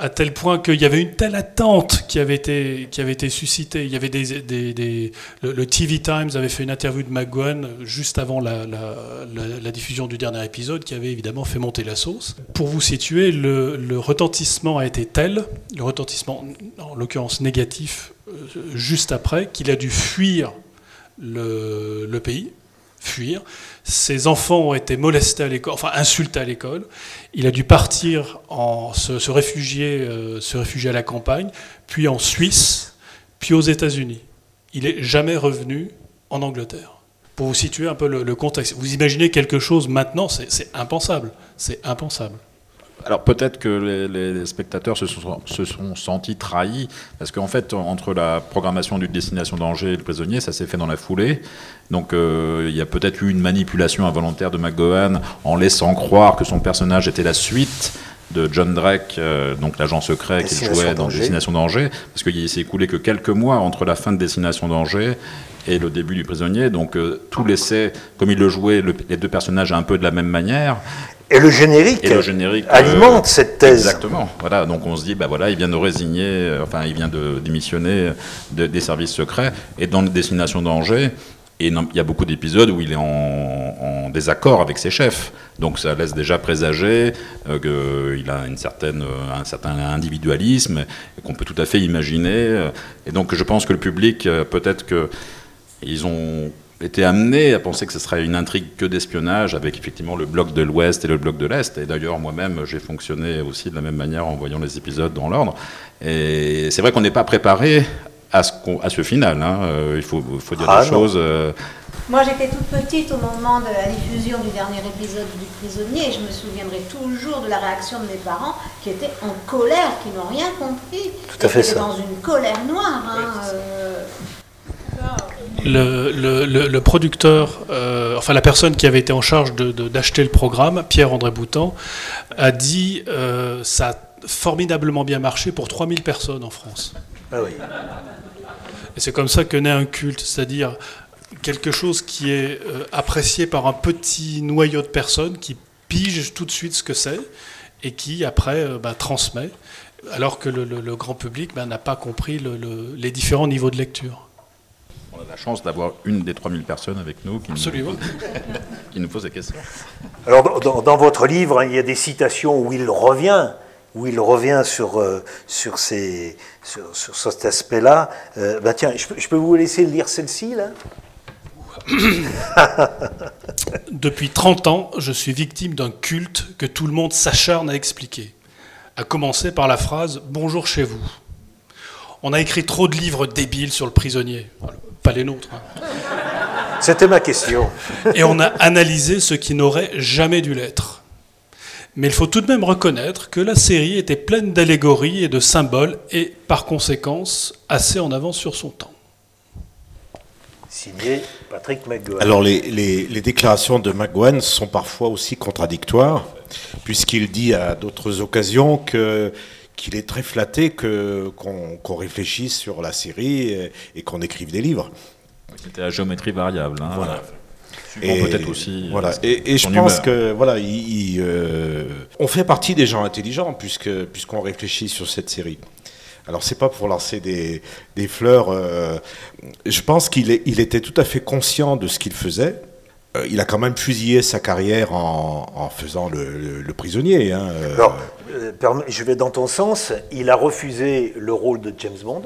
D: À tel point qu'il y avait une telle attente qui avait été, qui avait été suscitée. Il y avait le, TV Times avait fait une interview de McGowan juste avant la, diffusion du dernier épisode qui avait évidemment fait monter la sauce. Pour vous situer, le, retentissement a été tel, le retentissement en l'occurrence négatif, euh, juste après, qu'il a dû fuir le pays fuir. Ses enfants ont été molestés à l'école, enfin insultés à l'école. Il a dû partir, en, se, réfugier, euh, se réfugier à la campagne, puis en Suisse, puis aux États-Unis. Il n'est jamais revenu en Angleterre. Pour vous situer un peu le contexte, vous imaginez quelque chose maintenant, c'est impensable. C'est impensable.
K: Alors peut-être que les, spectateurs se sont, se sont, sentis trahis, parce qu'en fait, entre la programmation du Destination d'Angers et le prisonnier, ça s'est fait dans la foulée. Donc euh, il y a peut-être eu une manipulation involontaire de McGowan en laissant croire que son personnage était la suite de John Drake, euh, donc l'agent secret qu'il jouait dans Destination d'Angers, parce qu'il s'est écoulé que quelques mois entre la fin de Destination d'Angers et le début du prisonnier. Donc euh, tout laissait, comme il le jouait, les deux personnages un peu de la même manière.
A: Et le générique, alimente cette thèse.
K: Exactement. Voilà, donc on se dit, bah voilà, il vient de résigner, euh, enfin, il vient de démissionner des services secrets. Et dans Destination d'Angers, et il y a beaucoup d'épisodes où il est en, désaccord avec ses chefs. Donc ça laisse déjà présager euh, qu'il a une certaine, un certain individualisme qu'on peut tout à fait imaginer. Et donc je pense que le public, peut-être qu'ils ont était amené à penser que ce serait une intrigue que d'espionnage avec effectivement le bloc de l'Ouest et le bloc de l'Est. Et d'ailleurs, moi-même, j'ai fonctionné aussi de la même manière en voyant les épisodes dans l'ordre. Et c'est vrai qu'on n'est pas préparé à ce, à ce final. Hein. Euh, il faut, faut dire ah, les choses. Euh.
F: Moi, j'étais toute petite au moment de la diffusion du dernier épisode du Prisonnier. Et je me souviendrai toujours de la réaction de mes parents qui étaient en colère, qui n'ont rien compris.
A: Tout à fait ça.
F: dans une colère noire. Hein, euh
D: le, producteur, euh, enfin la personne qui avait été en charge d'acheter le programme, Pierre-André Boutan, a dit euh, ça a formidablement bien marché pour 3000 personnes en France.
A: Ah oui.
D: Et c'est comme ça que naît un culte, c'est-à-dire quelque chose qui est euh, apprécié par un petit noyau de personnes qui pige tout de suite ce que c'est et qui après bah, transmet, alors que le, grand public bah, n'a pas compris les différents niveaux de lecture
K: on a la chance d'avoir une des 3000 personnes avec nous qui, Nous, qui nous pose des questions.
A: Alors, dans, votre livre, hein, il y a des citations où il revient, où il revient sur, euh, sur, ces, sur, cet aspect-là. Euh, bah tiens, je peux, vous laisser lire celle-ci, là?
D: Depuis 30 ans, je suis victime d'un culte que tout le monde s'acharne à expliquer. À commencer par la phrase Bonjour chez vous. On a écrit trop de livres débiles sur le prisonnier pas les nôtres.
A: C'était ma question.
D: Et on a analysé ce qui n'aurait jamais dû l'être. Mais il faut tout de même reconnaître que la série était pleine d'allégories et de symboles et, par conséquence, assez en avance sur son temps.
A: Signé Patrick McGowan.
B: Alors, les, les, déclarations de McGowan sont parfois aussi contradictoires, puisqu'il dit à d'autres occasions que qu'il est très flatté qu'on, réfléchisse sur la série et, qu'on écrive des livres.
K: C'était la géométrie variable. Hein. Voilà. Et, peut-être aussi.
B: Euh, voilà. Et, je pense que voilà, euh, on fait partie des gens intelligents puisque puisqu'on réfléchit sur cette série. Alors c'est pas pour lancer des, des fleurs. Euh, je pense qu'il il était tout à fait conscient de ce qu'il faisait. Euh, il a quand même fusillé sa carrière en, faisant le, prisonnier. Hein,
A: euh. Euh, je vais dans ton sens. Il a refusé le rôle de James Bond.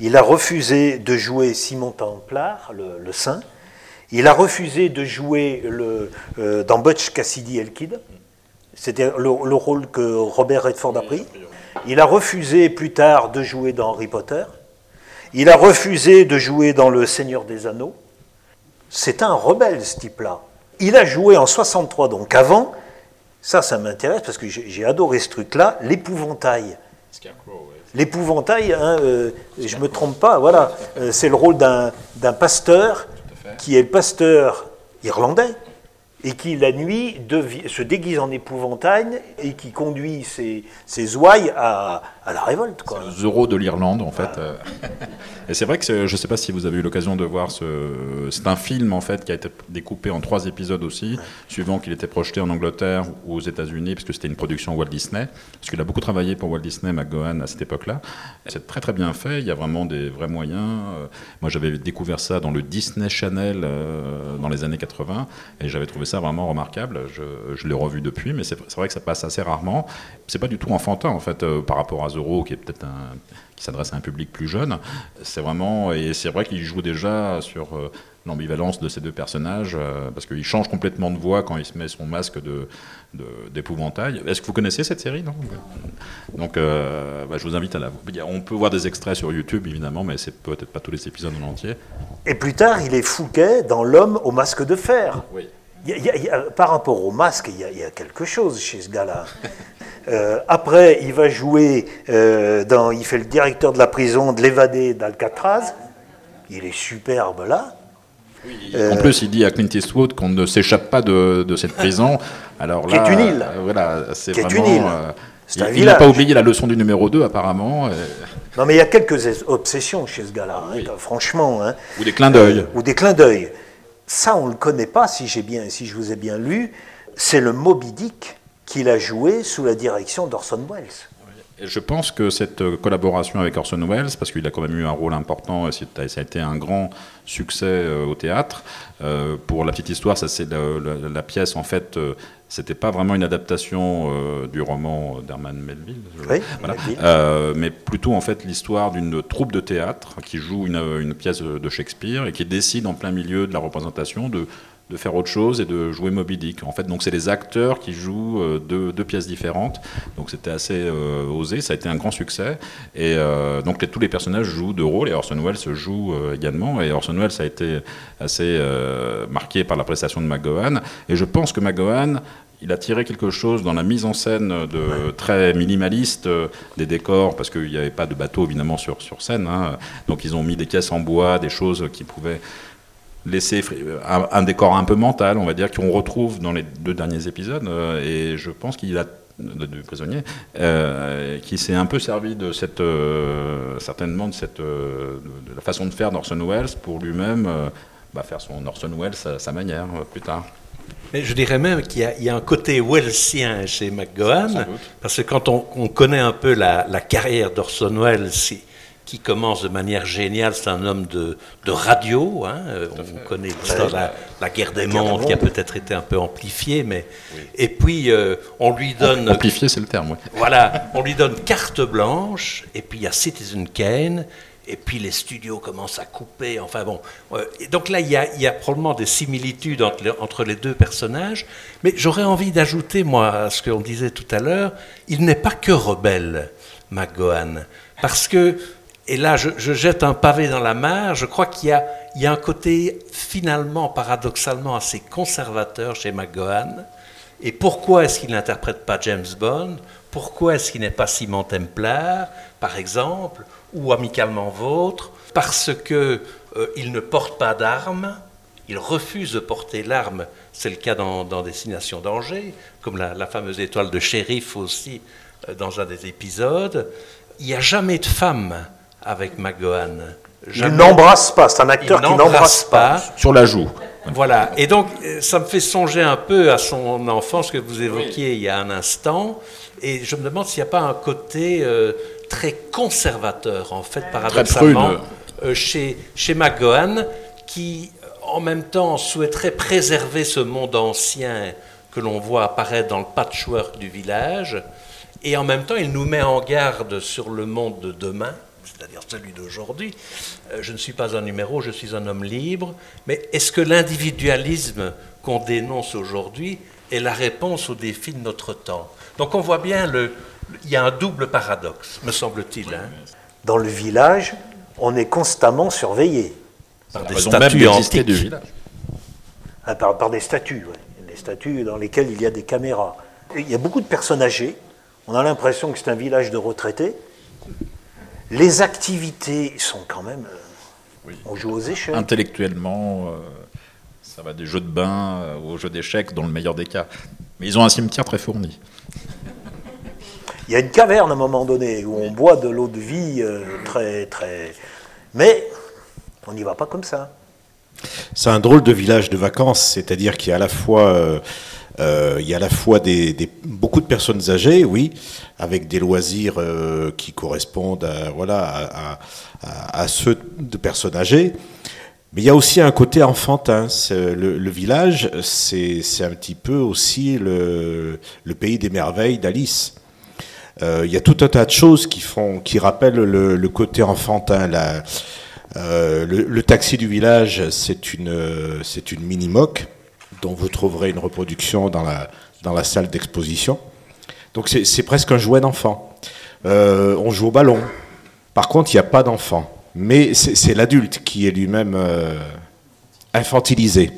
A: Il a refusé de jouer Simon Templar, le, saint. Il a refusé de jouer dans Butch Cassidy et Kid. C'était le, rôle que Robert Redford a pris. Il a refusé plus tard de jouer dans Harry Potter. Il a refusé de jouer dans Le Seigneur des Anneaux. C'est un rebelle, ce type-là. Il a joué en 63, donc avant. Ça, ça m'intéresse parce que j'ai adoré ce truc-là, l'épouvantail. L'épouvantail, hein, euh, je ne me trompe pas, voilà, euh, c'est le rôle d'un pasteur qui est le pasteur irlandais. et qui la nuit se déguise en épouvantail et qui conduit ses, ses ouailles à, à, la révolte.
K: Quoi. Le Zorro de l'Irlande en fait. Et c'est vrai que je ne sais pas si vous avez eu l'occasion de voir ce. C'est un film en fait qui a été découpé en trois épisodes aussi, suivant qu'il était projeté en Angleterre ou aux États-Unis, parce que c'était une production Walt Disney. Parce qu'il a beaucoup travaillé pour Walt Disney, McGowan à cette époque-là. C'est très très bien fait. Il y a vraiment des vrais moyens. Euh, moi j'avais découvert ça dans le Disney Channel euh, dans les années 80 et j'avais trouvé ça vraiment remarquable. Je, l'ai revu depuis, mais c'est vrai que ça passe assez rarement. C'est pas du tout enfantin en fait euh, par rapport à Zoro, qui est peut-être un qui s'adresse à un public plus jeune. C'est vraiment et c'est vrai qu'il joue déjà sur euh, l'ambivalence de ces deux personnages euh, parce qu'il change complètement de voix quand il se met son masque de d'épouvantail. Est-ce que vous connaissez cette série non? Donc, bah, je vous invite à la voir. On peut voir des extraits sur YouTube, évidemment, mais c'est peut-être pas tous les épisodes en entier.
A: Et plus tard, il est Fouquet dans L'homme au masque de fer. Oui par rapport au masque, il y, a, quelque chose chez ce gars-là. Euh, après, il va jouer euh, dans. Il fait le directeur de la prison de l'évadé d'Alcatraz. Il est superbe là.
K: en plus, il dit à Clint Eastwood qu'on ne s'échappe pas de, cette prison. Alors là,
A: qui est une île.
K: Euh, voilà, c'est vraiment. Une île. il n'a pas oublié la leçon du numéro 2, apparemment.
A: Non, mais il y a quelques obsessions chez ce gars-là, hein, franchement. Hein.
K: Ou des clins d'œil.
A: ou des clins d'œil ça, on ne le connaît pas, si, bien, si je vous ai bien lu. C'est le Moby Dick qu'il a joué sous la direction d'Orson Welles.
K: Je pense que cette euh, collaboration avec Orson Welles, parce qu'il a quand même eu un rôle important, ça a été un grand succès euh, au théâtre. Euh, pour la petite histoire, ça c'est la, pièce en fait c'était pas vraiment une adaptation euh, du roman d'Herman Melville, euh, mais plutôt en fait l'histoire d'une troupe de théâtre qui joue une, pièce de Shakespeare et qui décide en plein milieu de la représentation de, de faire autre chose et de jouer Moby Dick. En fait, donc c'est les acteurs qui jouent euh, deux, pièces différentes. Donc c'était assez osé, ça a été un grand succès. Et donc tous les personnages jouent deux rôles et Orson Welles joue également. Et Orson Welles a été assez marqué par la prestation de McGowan. Et je pense que McGowan il a tiré quelque chose dans la mise en scène de très minimaliste euh, des décors, parce qu'il n'y avait pas de bateau évidemment sur, sur scène. Hein. Donc ils ont mis des caisses en bois, des choses qui pouvaient laisser un, décor un peu mental, on va dire, qu'on retrouve dans les deux derniers épisodes. Euh, et je pense qu'il a du prisonnier, euh, qui s'est un peu servi de cette, certainement de cette, de la façon de faire d'Orson Welles pour lui-même bah, faire son Orson Welles à sa manière plus tard.
M: Mais je dirais même qu'il y, a un côté Wellsien chez McGowan, parce que quand on, connaît un peu la, carrière d'Orson Welles, qui commence de manière géniale, c'est un homme de, radio. Hein, on connaît l'histoire de la, guerre des mondes, qui a peut-être été un peu amplifiée, mais et puis euh, on lui donne
K: amplifié, c'est le terme. Oui.
M: Voilà, on lui donne carte blanche, et puis il y a Citizen Kane, et puis les studios commencent à couper. Enfin bon. donc là, il y, a, probablement des similitudes entre, les deux personnages. Mais j'aurais envie d'ajouter, moi, à ce qu'on disait tout à l'heure, il n'est pas que rebelle, McGohan. Parce que, et là, je, jette un pavé dans la mare, je crois qu'il y, a, un côté finalement, paradoxalement, assez conservateur chez McGohan. Et pourquoi est-ce qu'il n'interprète pas James Bond? Pourquoi est-ce qu'il n'est pas Simon Templar, par exemple ou amicalement vôtre, parce qu'il euh, ne porte pas d'armes, il refuse de porter l'arme, c'est le cas dans, Destination Danger, comme la, fameuse étoile de shérif aussi euh, dans un des épisodes. Il n'y a jamais de femme avec McGohan.
A: Il n'embrasse pas, c'est un acteur qui n'embrasse pas.
K: Sur la joue.
M: Voilà, et donc euh, ça me fait songer un peu à son enfance que vous évoquiez il y a un instant, et je me demande s'il n'y a pas un côté très conservateur, en fait, paradoxalement, euh, chez, chez McGohan, qui, en même temps, souhaiterait préserver ce monde ancien que l'on voit apparaître dans le patchwork du village, et en même temps, il nous met en garde sur le monde de demain, c'est-à-dire celui d'aujourd'hui. Euh, je ne suis pas un numéro, je suis un homme libre, mais est-ce que l'individualisme qu'on dénonce aujourd'hui est la réponse aux défis de notre temps? Donc on voit bien le, il y a un double paradoxe, me semble-t-il. Hein.
A: Dans le village, on est constamment surveillé.
K: Par des statues antiques. Du village.
A: Ah, par, des statues, oui. des statues dans lesquelles il y a des caméras. Il y a beaucoup de personnes âgées. On a l'impression que c'est un village de retraités. Les activités sont quand même. Euh, on joue aux échelles.
K: Intellectuellement. Euh, Ça va des jeux de bain aux jeux d'échecs, dans le meilleur des cas. Mais ils ont un cimetière très fourni.
A: Il y a une caverne à un moment donné où on boit de l'eau de vie très, très. Mais on n'y va pas comme ça.
B: C'est un drôle de village de vacances, c'est-à-dire qu'il y a à la fois, euh, il y a à la fois beaucoup de personnes âgées, oui, avec des loisirs euh, qui correspondent à, ceux de personnes âgées. Mais il y a aussi un côté enfantin. Le, village, c'est un petit peu aussi le, pays des merveilles d'Alice. Euh, il y a tout un tas de choses qui, font, qui rappellent le, côté enfantin. le, taxi du village, c'est une, c'est une mini-moque dont vous trouverez une reproduction dans la, dans la salle d'exposition. Donc c'est presque un jouet d'enfant. Euh, on joue au ballon. Par contre, il n'y a pas d'enfant. Mais c'est l'adulte qui est lui-même euh, infantilisé.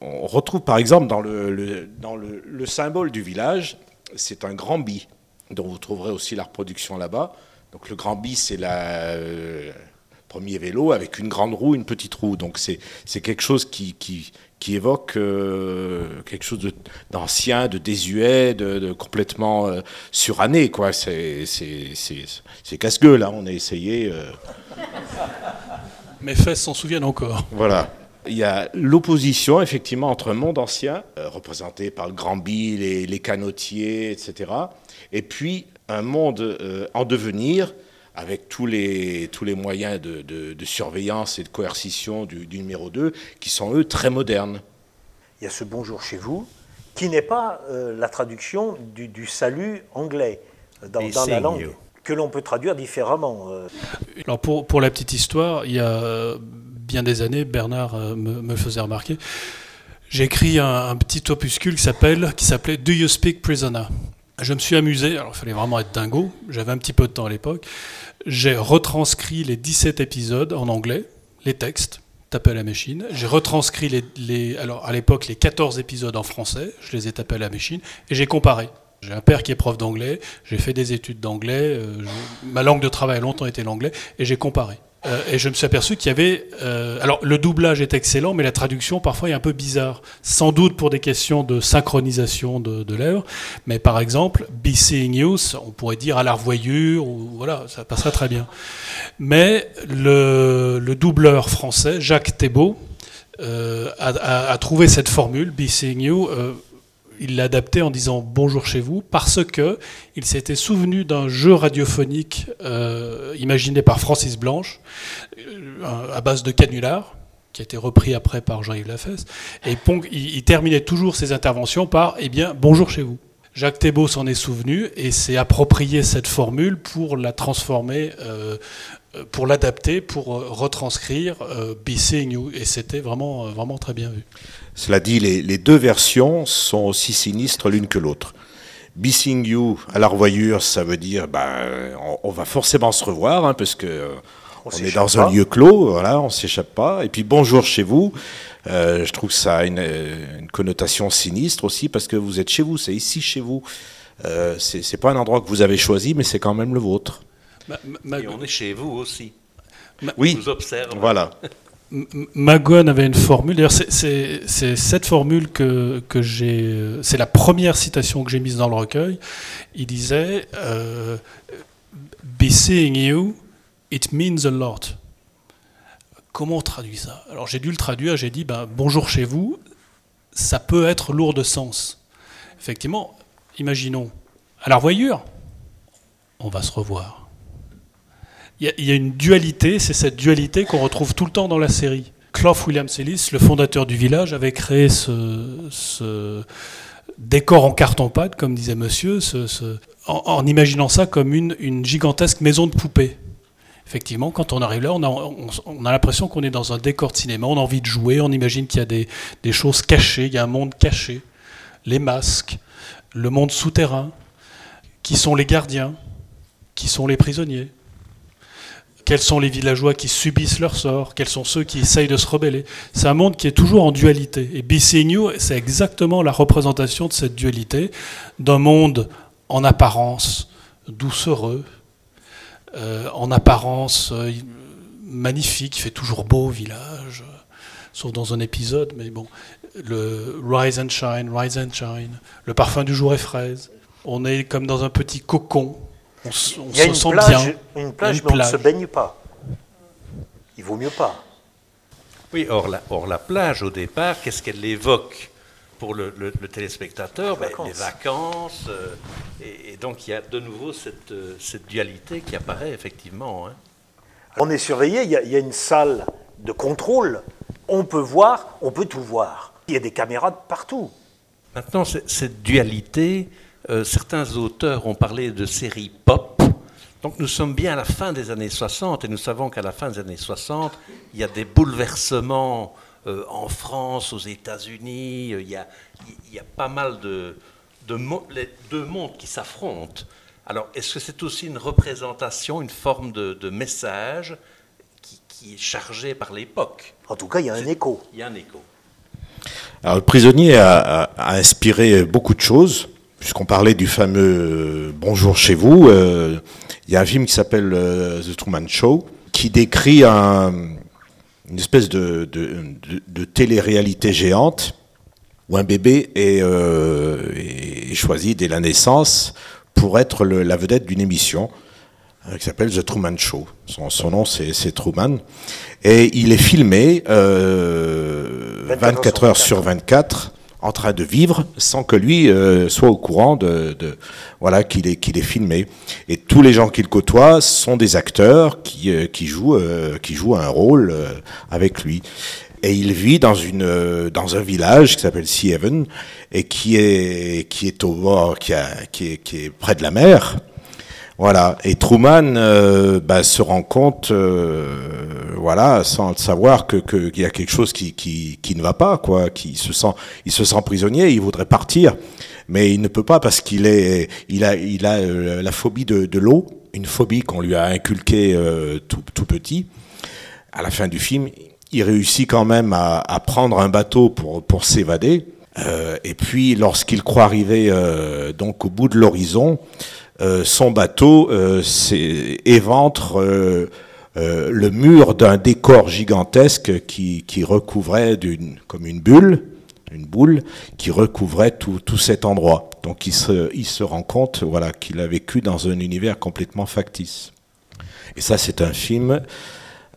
B: On retrouve par exemple dans le, dans le, symbole du village, c'est un grand bi, dont vous trouverez aussi la reproduction là-bas. Donc le grand bi, c'est le euh, premier vélo avec une grande roue, une petite roue. Donc c'est quelque chose qui, qui, qui évoque euh, quelque chose d'ancien, de, désuet, de, complètement euh, suranné. Quoi. C'est, casse-gueule, là, hein. on a essayé. Euh.
D: Mes fesses s'en souviennent encore.
B: Voilà. Il y a l'opposition, effectivement, entre un monde ancien, représenté par le Grand Bill, les, les canotiers, etc., et puis un monde en devenir, avec tous les, tous les moyens de, de, surveillance et de coercition du, numéro 2, qui sont eux très modernes.
A: Il y a ce bonjour chez vous, qui n'est pas euh, la traduction du, du, salut anglais euh, dans, dans la langue, que l'on peut traduire différemment. Euh.
D: Alors pour, pour, la petite histoire, il y a bien des années, Bernard me, me faisait remarquer, j'ai écrit un, un, petit opuscule qui s'appelait Do You Speak Prisoner? Je me suis amusé, alors il fallait vraiment être dingo, j'avais un petit peu de temps à l'époque. J'ai retranscrit les 17 épisodes en anglais, les textes, tapé à la machine. J'ai retranscrit les, alors à l'époque les 14 épisodes en français, je les ai tapés à la machine, et j'ai comparé. J'ai un père qui est prof d'anglais, j'ai fait des études d'anglais, euh, ma langue de travail a longtemps été l'anglais, et j'ai comparé. Euh, et je me suis aperçu qu'il y avait. Euh, alors, le doublage est excellent, mais la traduction parfois est un peu bizarre. Sans doute pour des questions de synchronisation de, de l'œuvre. Mais par exemple, Be Seeing You, on pourrait dire à la revoyure, ou voilà, ça passerait très bien. Mais le, le doubleur français, Jacques Thébault, euh, a, a, trouvé cette formule, Be Seeing You il l'a adapté en disant bonjour chez vous parce que il s'était souvenu d'un jeu radiophonique euh, imaginé par Francis Blanche euh, à base de canulars qui a été repris après par Jean-Yves Lafesse et il, terminait toujours ses interventions par eh bien bonjour chez vous. Jacques Thébault s'en est souvenu et s'est approprié cette formule pour la transformer euh, pour l'adapter, pour retranscrire Be Seeing. Et c'était vraiment, vraiment très bien vu.
B: Cela dit, les, deux versions sont aussi sinistres l'une que l'autre. Bissing You à la revoyure, ça veut dire ben, on, va forcément se revoir, hein, parce que on, est dans un lieu clos, voilà, on s'échappe pas. Et puis bonjour chez vous, euh, je trouve que ça a une, connotation sinistre aussi, parce que vous êtes chez vous, c'est ici chez vous. Euh, c'est pas un endroit que vous avez choisi, mais c'est quand même le vôtre.
M: Et on est chez vous aussi.
B: oui,
M: vous observe.
B: Voilà.
D: Magon avait une formule. C'est cette formule que, que j'ai. C'est la première citation que j'ai mise dans le recueil. Il disait euh, Be seeing you, it means a lot. Comment on traduit ça? Alors j'ai dû le traduire. J'ai dit ben, bonjour chez vous. Ça peut être lourd de sens. Effectivement, imaginons à la revoyure, on va se revoir il y, a une dualité, c'est cette dualité qu'on retrouve tout le temps dans la série. Clough Williams Ellis, le fondateur du village, avait créé ce, décor en carton-pâte, comme disait monsieur, en, imaginant ça comme une, gigantesque maison de poupées. Effectivement, quand on arrive là, on a, l'impression qu'on est dans un décor de cinéma, on a envie de jouer, on imagine qu'il y a des, choses cachées, il y a un monde caché, les masques, le monde souterrain, qui sont les gardiens, qui sont les prisonniers. Quels sont les villageois qui subissent leur sort? Quels sont ceux qui essayent de se rebeller? C'est un monde qui est toujours en dualité. Et BC New, c'est exactement la représentation de cette dualité, d'un monde en apparence doucereux, euh, en apparence euh, magnifique, il fait toujours beau au village, sauf dans un épisode, mais bon, le Rise and Shine, Rise and Shine, le parfum du jour est fraise. On est comme dans un petit cocon. On,
A: Il y a
D: se
A: une
D: sent
A: plage,
D: bien.
A: Une plage, mais on ne se baigne pas. Il vaut mieux pas.
M: Oui, or la, or la plage, au départ, qu'est-ce qu'elle évoque pour le, le- le téléspectateur? Ben, Les vacances. euh, et, et donc, il y a de nouveau cette, euh, cette dualité qui apparaît effectivement. hein.
A: On est surveillé, il y, a, il y a une salle de contrôle. On peut voir, on peut tout voir. Il y a des caméras de partout.
M: Maintenant, c'est- cette dualité, euh, certains auteurs ont parlé de séries pop. Donc nous sommes bien à la fin des années 60 et nous savons qu'à la fin des années 60, il y a des bouleversements euh, en France, aux États-Unis, euh, il, y a, il y a pas mal de, de mo- les deux mondes qui s'affrontent. Alors est-ce que c'est aussi une représentation, une forme de, de message qui, qui est chargé par l'époque?
A: En tout cas, il y a un écho.
M: Il y a un écho.
B: Alors, le prisonnier a, a- a inspiré beaucoup de choses, puisqu'on parlait du fameux euh, Bonjour chez vous. euh, Il y a un film qui s'appelle euh, The Truman Show, qui décrit un- une espèce de, de, de- de télé-réalité géante où un bébé est, euh, est choisi dès la naissance pour être le- la vedette d'une émission euh, qui s'appelle The Truman Show. Son, son nom, c'est c'est Truman. Et il est filmé euh, 24, heures sur 24 en train de vivre sans que lui euh, soit au courant de, de- voilà qu'il est qu'il est filmé. Et tous les gens qu'il côtoie sont des acteurs qui euh, qui jouent euh, qui jouent un rôle euh, avec lui. Et il vit dans une euh, dans un village qui s'appelle Sea Haven et qui est qui est au bord qui, a, qui est qui est près de la mer voilà. Et Truman euh, bah, se rend compte, euh, voilà, sans le savoir que qu'il y a quelque chose qui, qui, qui ne va pas, quoi. Qui se sent, il se sent prisonnier. Il voudrait partir, mais il ne peut pas parce qu'il est, il a, il a euh, la phobie de, de l'eau, une phobie qu'on lui a inculquée euh, tout, tout petit. À la fin du film, il réussit quand même à, à prendre un bateau pour pour s'évader. Euh, et puis, lorsqu'il croit arriver donc au bout de l'horizon, son bateau euh, éventre euh, euh, le mur d'un décor gigantesque qui, qui recouvrait d'une, comme une bulle, une boule, qui recouvrait tout, tout cet endroit. Donc il se, il se rend compte voilà, qu'il a vécu dans un univers complètement factice. Et ça, c'est un film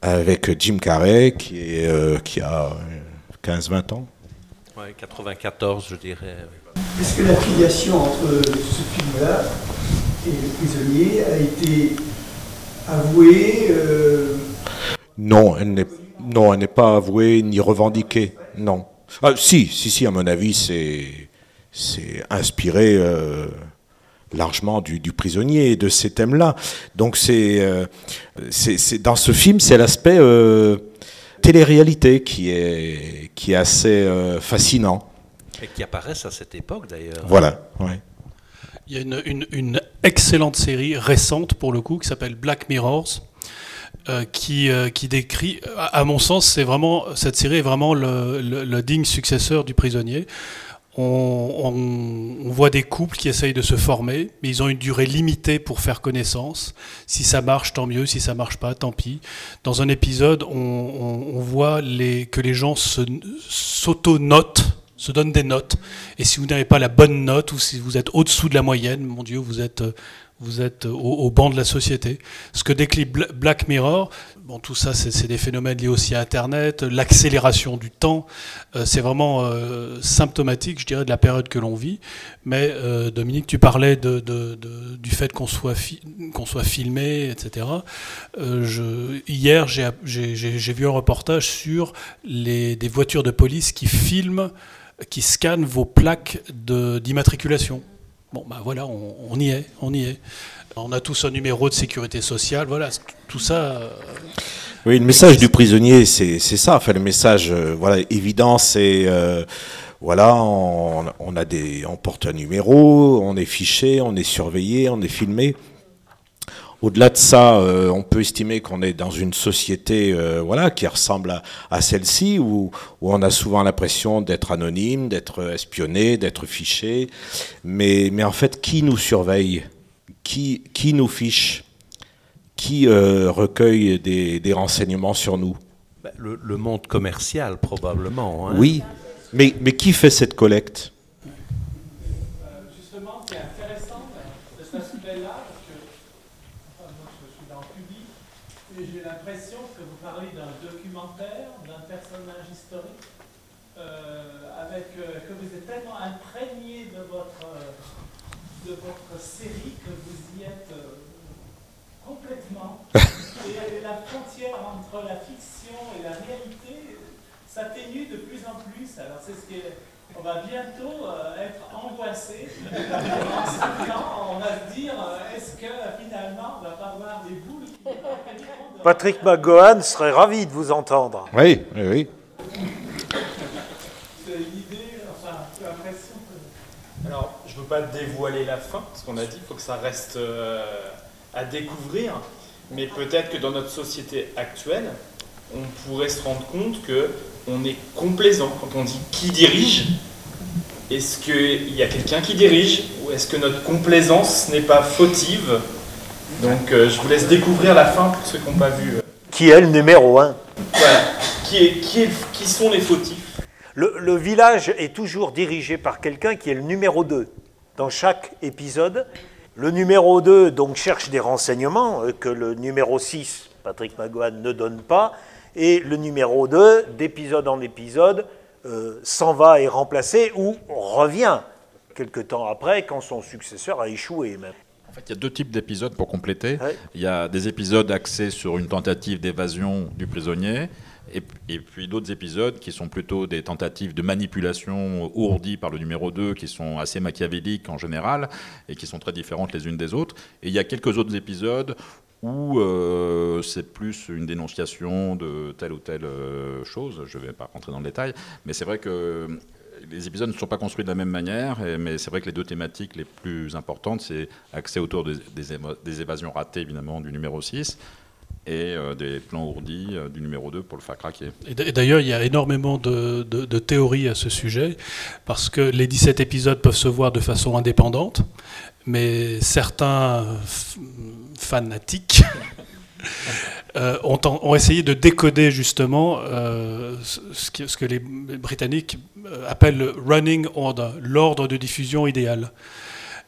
B: avec Jim Carrey qui, est, euh, qui a 15-20 ans.
M: Ouais, 94, je dirais.
C: Est-ce que la filiation entre ce film-là prisonnier a été avouée euh,
B: Non, elle n'est non, elle n'est pas avouée ni revendiquée. Non. Ah, si, si, si. À mon avis, c'est c'est inspiré euh, largement du, du prisonnier et de ces thèmes-là. Donc c'est euh, c'est c'est- dans ce film, c'est l'aspect euh, télé-réalité qui est qui est assez euh, fascinant.
M: Et qui apparaissent à cette époque d'ailleurs.
B: Voilà. Ouais.
D: Il y a une, excellente série récente pour le coup qui s'appelle Black Mirrors. euh, qui, euh, qui décrit, à, mon sens, c'est vraiment cette série est vraiment le, digne successeur du prisonnier. On, voit des couples qui essayent de se former, mais ils ont une durée limitée pour faire connaissance. Si ça marche, tant mieux. Si ça marche pas, tant pis. Dans un épisode, on, voit que les gens s'auto-notent, se donnent des notes. Et si vous n'avez pas la bonne note, ou si vous êtes au-dessous de la moyenne, mon Dieu, vous êtes, euh, vous êtes au, au banc de la société. Ce que décrit Bla- Black Mirror, bon, tout ça, c'est des phénomènes liés aussi à Internet, l'accélération du temps. Euh, c'est vraiment euh, symptomatique, je dirais, de la période que l'on vit. Mais euh, Dominique, tu parlais du fait qu'on soit, fi- soit filmé, etc. Euh, je, hier, j'ai vu un reportage sur les, des voitures de police qui filment, qui scannent vos plaques d'immatriculation. Bon, ben voilà, on, on y est, on y est. On a tous un numéro de sécurité sociale, voilà, tout ça. euh,
B: Oui, le message du prisonnier, c'est c'est ça. Enfin, le message, euh, voilà, évident, c'est euh, voilà, on, on a des, on porte un numéro, on est fiché, on est surveillé, on est filmé. Au-delà de ça, euh, on peut estimer qu'on est dans une société, euh, voilà, qui ressemble à, à celle-ci, où, où on a souvent l'impression d'être anonyme, d'être espionné, d'être fiché. Mais, mais en fait, qui nous surveille? Qui, qui nous fiche? Qui euh, recueille des, des renseignements sur nous?
M: Ben, le, monde commercial, probablement.
B: Hein. Oui, mais, mais qui fait cette collecte
H: Justement, c'est intéressant de cet aspect-là, parce que moi je suis dans le public, et j'ai l'impression d'un documentaire, d'un personnage historique, euh, avec, euh, que vous êtes tellement imprégné de votre, de votre série que vous y êtes complètement. et la frontière entre la fiction et la réalité s'atténue de plus en plus. Alors c'est ce qui on va bientôt euh, être angoissé. en ce temps, on va se dire, euh, est-ce que finalement, on va pas avoir des boules qui
A: Patrick McGohan serait ravi de vous entendre.
B: Oui, oui, oui.
H: C'est une idée, enfin, l'impression que...
N: Alors, je ne veux pas dévoiler la fin, parce qu'on a dit, il faut que ça reste euh, à découvrir. Mais peut-être que dans notre société actuelle, on pourrait se rendre compte que on est complaisant quand on dit qui dirige. Est-ce qu'il y a quelqu'un qui dirige ou est-ce que notre complaisance n'est pas fautive? Donc euh, je vous laisse découvrir la fin pour ceux qui n'ont pas vu. Euh.
A: Qui est le numéro un?
N: Voilà. Qui, est, qui, qui sont les fautifs?
A: Le, le, village est toujours dirigé par quelqu'un qui est le numéro 2. Dans chaque épisode, le numéro 2 donc, cherche des renseignements euh, que le numéro 6, Patrick Magohan, ne donne pas. Et le numéro 2, d'épisode en épisode, euh, s'en va et remplacé ou revient quelque temps après quand son successeur a échoué même.
K: En fait, il y a deux types d'épisodes pour compléter. Il y a des épisodes axés sur une tentative d'évasion du prisonnier et, puis d'autres épisodes qui sont plutôt des tentatives de manipulation ourdies par le numéro 2, qui sont assez machiavéliques en général, et qui sont très différentes les unes des autres. Et il y a quelques autres épisodes où euh, c'est plus une dénonciation de telle ou telle euh, chose. Je ne vais pas rentrer dans le détail, mais c'est vrai que les épisodes ne sont pas construits de la même manière, mais c'est vrai que les deux thématiques les plus importantes, c'est accès autour des, évasions ratées, évidemment, du numéro 6, et euh, des plans ourdis euh, du numéro 2 pour le faire craquer.
D: Et d'ailleurs, il y a énormément de, théories à ce sujet, parce que les 17 épisodes peuvent se voir de façon indépendante, mais certains fanatiques euh, ont, essayé de décoder justement ce, que, ce, que, les Britanniques appellent le running order, l'ordre de diffusion idéal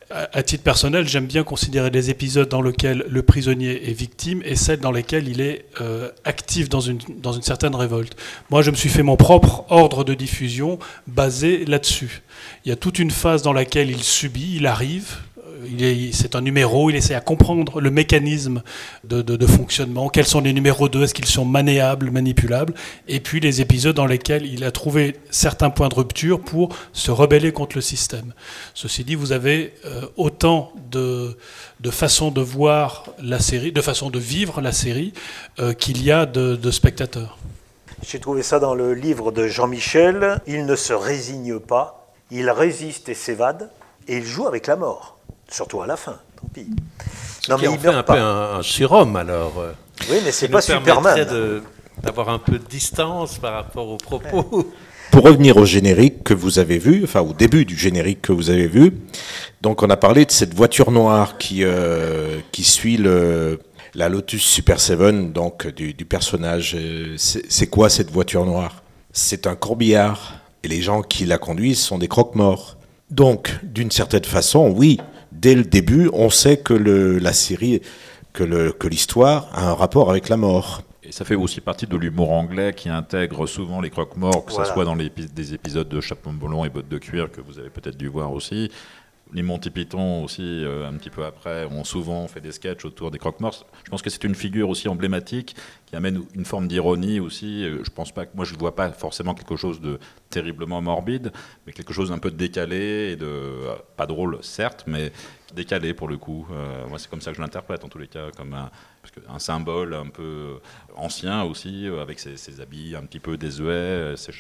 D: à titre personnel, j'aime bien considérer les épisodes dans lesquels le prisonnier est victime et celles dans lesquels il est euh, actif dans une certaine révolte. Moi, je me suis fait mon propre ordre de diffusion basé là-dessus. Il y a toute une phase dans laquelle il subit, il arrive, c'est un numéro, il essaie à comprendre le mécanisme de, fonctionnement, quels sont les numéros 2, est-ce qu'ils sont manéables, manipulables, et puis les épisodes dans lesquels il a trouvé certains points de rupture pour se rebeller contre le système. Ceci dit, vous avez euh, autant de, façons de voir la série, de façons de vivre la série, euh, qu'il y a de spectateurs.
A: J'ai trouvé ça dans le livre de Jean-Michel. Il ne se résigne pas, il résiste et s'évade, et il joue avec la mort surtout à la fin, tant pis.
M: non, mais il fait un peu un, surhomme alors. Euh,
A: oui, mais c'est pas Superman.
M: D'avoir un peu de distance par rapport aux propos.
B: Pour revenir au générique que vous avez vu, enfin au début du générique que vous avez vu, donc on a parlé de cette voiture noire qui, euh, qui suit le, la Lotus Super 7, donc du, du personnage. Euh, c'est quoi cette voiture noire? C'est un corbillard, et les gens qui la conduisent sont des croque-morts. Donc, d'une certaine façon, oui, dès le début, on sait que la série, que l'histoire a un rapport avec la mort.
K: Et ça fait aussi partie de l'humour anglais qui intègre souvent les croque-morts, que ce soit dans les, des épisodes de Chapeau melon et Bottes de cuir que vous avez peut-être dû voir aussi, les Monty Python aussi, euh, un petit peu après, ont souvent fait des sketchs autour des croque-morts. Je pense que c'est une figure aussi emblématique qui amène une forme d'ironie aussi. Euh, je pense pas que moi je ne vois pas forcément quelque chose de terriblement morbide, mais quelque chose d'un peu décalé et de euh, pas drôle certes, mais décalé pour le coup. moi c'est comme ça que je l'interprète en tous les cas, comme un, symbole un peu ancien aussi, avec ses, habits un petit peu désuets. Ses,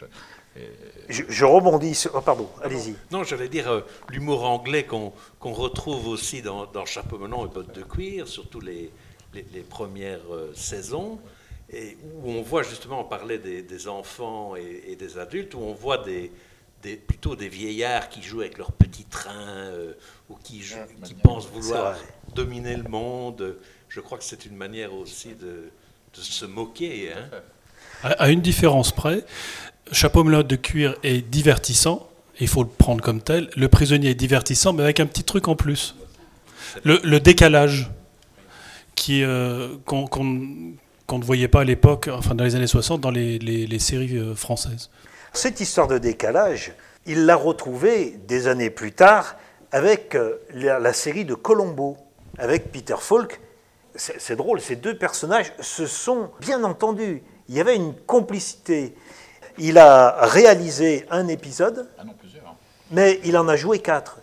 A: je, rebondis sur. Oh, pardon, allez-y.
M: Non, j'allais dire euh, l'humour anglais qu'on retrouve aussi dans, dans Chapeau melon et Bottes de cuir, surtout les, les, premières euh, saisons, et où on voit justement, on parlait des, enfants et, des adultes, où on voit des, des, plutôt des vieillards qui jouent avec leur petit train euh, ou qui, qui pensent vouloir dominer le monde. Je crois que c'est une manière aussi de, de se moquer. Hein.
D: À, une différence près, Chapeau melode de cuir est divertissant, il faut le prendre comme tel. Le prisonnier est divertissant, mais avec un petit truc en plus. Le, décalage qui euh, qu'on ne voyait pas à l'époque, enfin dans les années 60, dans les, séries euh, françaises.
A: Cette histoire de décalage, il l'a retrouvée des années plus tard avec euh, la, série de Colombo, avec Peter Falk. C'est drôle, ces deux personnages se sont bien entendus. Il y avait une complicité. Il a réalisé un épisode, ah plusieurs. mais il en a joué quatre.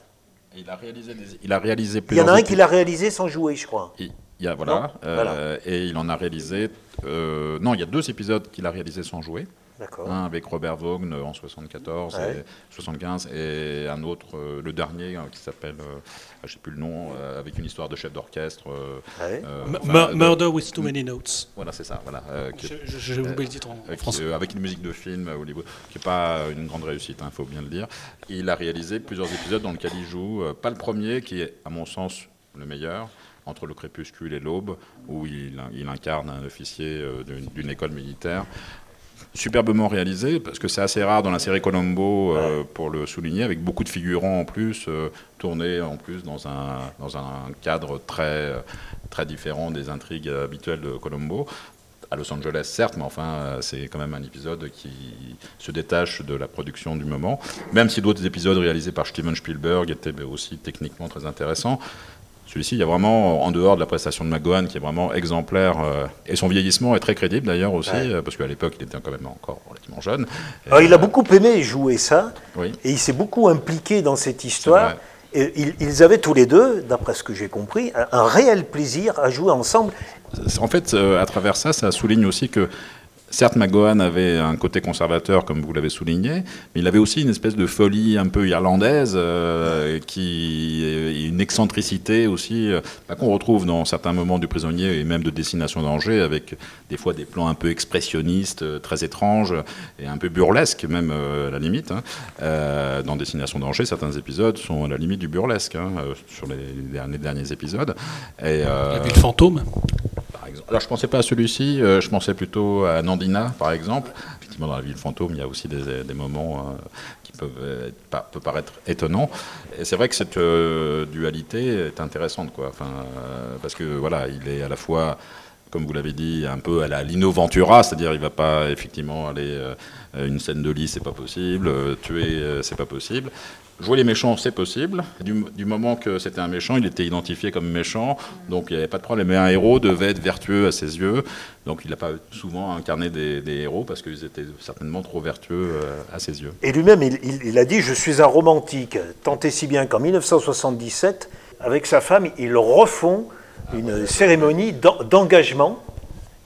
K: il a réalisé, il a réalisé
A: Il y en a un qu'il a réalisé sans jouer, je crois.
K: Il, y a, voilà, euh, et il en a réalisé. Euh, non, il y a deux épisodes qu'il a réalisés sans jouer. Un avec Robert Vaughn en 74 et 75 et un autre, euh, le dernier, hein, qui s'appelle, euh, je ne sais plus le nom, euh, avec une histoire de chef d'orchestre.
D: Murder with Too Many Notes.
K: Voilà, c'est ça. Voilà,
D: je, vais le titre en, français.
K: avec une musique de film Hollywood, qui n'est pas une grande réussite, il hein, faut bien le dire. Il a réalisé plusieurs épisodes dans lesquels il joue, pas le premier, qui est à mon sens le meilleur, entre le crépuscule et l'aube, où il, il, incarne un officier d'une école militaire superbement réalisé, parce que c'est assez rare dans la série Colombo, euh, pour le souligner, avec beaucoup de figurants en plus, euh, tournés en plus dans un, dans un cadre très, très différent des intrigues habituelles de Colombo. À Los Angeles, certes, mais enfin, c'est quand même un épisode qui se détache de la production du moment, même si d'autres épisodes réalisés par Steven Spielberg étaient aussi techniquement très intéressants. Celui-ci, il y a vraiment, en dehors de la prestation de McGowan, qui est vraiment exemplaire, euh, et son vieillissement est très crédible d'ailleurs aussi, euh, parce qu'à l'époque, il était quand même encore relativement jeune.
A: Alors, il a beaucoup aimé jouer ça, et il s'est beaucoup impliqué dans cette histoire. Et ils, avaient tous les deux, d'après ce que j'ai compris, un, réel plaisir à jouer ensemble.
K: En fait, euh, à travers ça, ça souligne aussi que Certes, McGowan avait un côté conservateur, comme vous l'avez souligné, mais il avait aussi une espèce de folie un peu irlandaise, euh, qui, une excentricité aussi, euh, bah, qu'on retrouve dans certains moments du prisonnier et même de Destination danger, avec des fois des plans un peu expressionnistes, euh, très étranges et un peu burlesques, même à la limite. Hein. dans Destination danger, certains épisodes sont à la limite du burlesque, hein, sur les derniers, derniers épisodes.
D: Et, la ville fantôme
K: alors je pensais pas à celui-ci, euh, je pensais plutôt à Nandina, par exemple. Effectivement, dans la ville fantôme, il y a aussi des, moments euh, qui peuvent, paraître étonnants. Et c'est vrai que cette euh, dualité est intéressante, quoi. Enfin, parce que voilà, il est à la fois comme vous l'avez dit, un peu à la Lino c'est-à-dire il va pas effectivement aller une scène de lit, c'est pas possible, tuer, c'est pas possible. Jouer les méchants, c'est possible. Du, moment que c'était un méchant, il était identifié comme méchant, donc il n'y avait pas de problème. Mais un héros devait être vertueux à ses yeux, donc il n'a pas souvent incarné des, héros parce qu'ils étaient certainement trop vertueux euh, à ses yeux.
A: Et lui-même, il, a dit Je suis un romantique, tant et si bien qu'en 1977, avec sa femme, ils refont une cérémonie d'engagement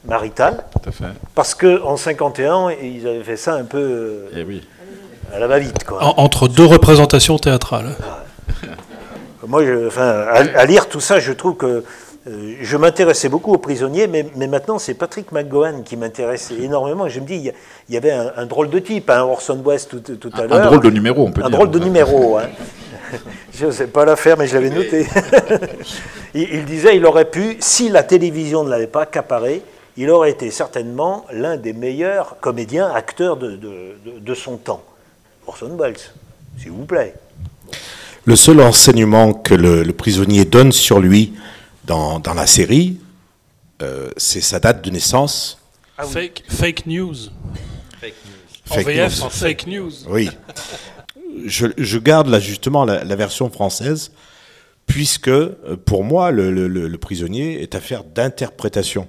A: marital.
K: Tout à fait.
A: Parce qu'en 51, ils avaient fait ça un peu.
K: Eh oui
A: à la va-vite. Quoi.
D: entre deux représentations théâtrales.
A: Moi, enfin, à, lire tout ça, je trouve que euh, je m'intéressais beaucoup aux prisonniers, mais, mais maintenant c'est Patrick McGowan qui m'intéresse énormément. je me dis, il y, avait un, drôle de type, un hein, Orson Welles tout, tout à l'heure.
K: Un drôle de numéro, on peut
A: un
K: dire.
A: Un drôle de numéro. Hein. je ne sais pas la faire, mais je l'avais noté. il, il, disait, il aurait pu, si la télévision ne l'avait pas accaparé, il aurait été certainement l'un des meilleurs comédiens, acteurs de, de, de son temps. Orson Welles, s'il vous plaît.
B: Le seul enseignement que le, prisonnier donne sur lui dans, la série, euh, c'est sa date de naissance.
D: Ah fake, fake, news. Fake news. En VF, fake news.
B: Oui. Je, garde là justement la, version française, puisque euh, pour moi, le, prisonnier est affaire d'interprétation.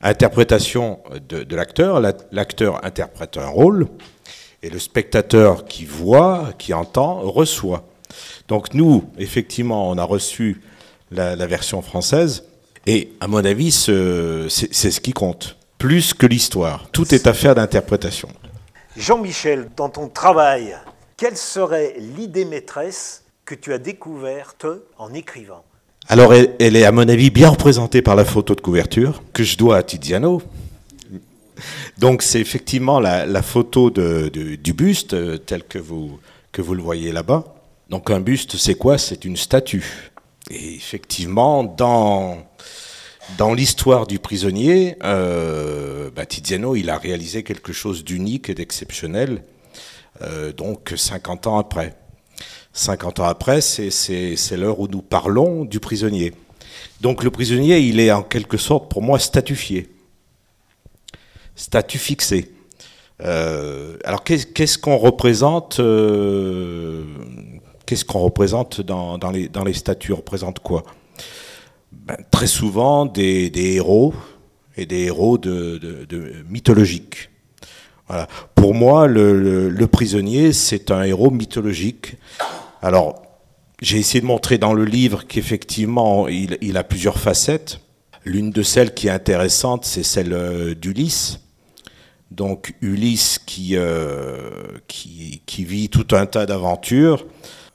B: Interprétation de, de l'acteur, l'acteur interprète un rôle, et le spectateur qui voit, qui entend, reçoit. Donc nous, effectivement, on a reçu la, version française, et à mon avis, c'est ce qui compte, plus que l'histoire. Tout est affaire d'interprétation.
A: Jean-Michel, dans ton travail, quelle serait l'idée maîtresse que tu as découverte en écrivant?
B: Alors, elle, elle, est, à mon avis, bien représentée par la photo de couverture que je dois à Tiziano, donc c'est effectivement la, photo du buste euh, tel que vous, que vous le voyez là-bas. Donc un buste, c'est quoi? C'est une statue. Et effectivement, dans, dans l'histoire du prisonnier, euh, Tiziano, il a réalisé quelque chose d'unique et d'exceptionnel, euh, donc 50 ans après. 50 ans après, c'est l'heure où nous parlons du prisonnier. Donc le prisonnier, il est en quelque sorte pour moi statufié, statut fixé. Euh, alors qu'est-ce qu'on représente euh, Qu'est-ce qu'on représente dans, les, statuts? On représente quoi? Ben, Très souvent des, héros et des héros mythologiques. Pour moi, le prisonnier, c'est un héros mythologique. Alors, j'ai essayé de montrer dans le livre qu'effectivement, il, a plusieurs facettes. L'une de celles qui est intéressante, c'est celle euh, d'Ulysse. Donc Ulysse euh, qui, qui, vit tout un tas d'aventures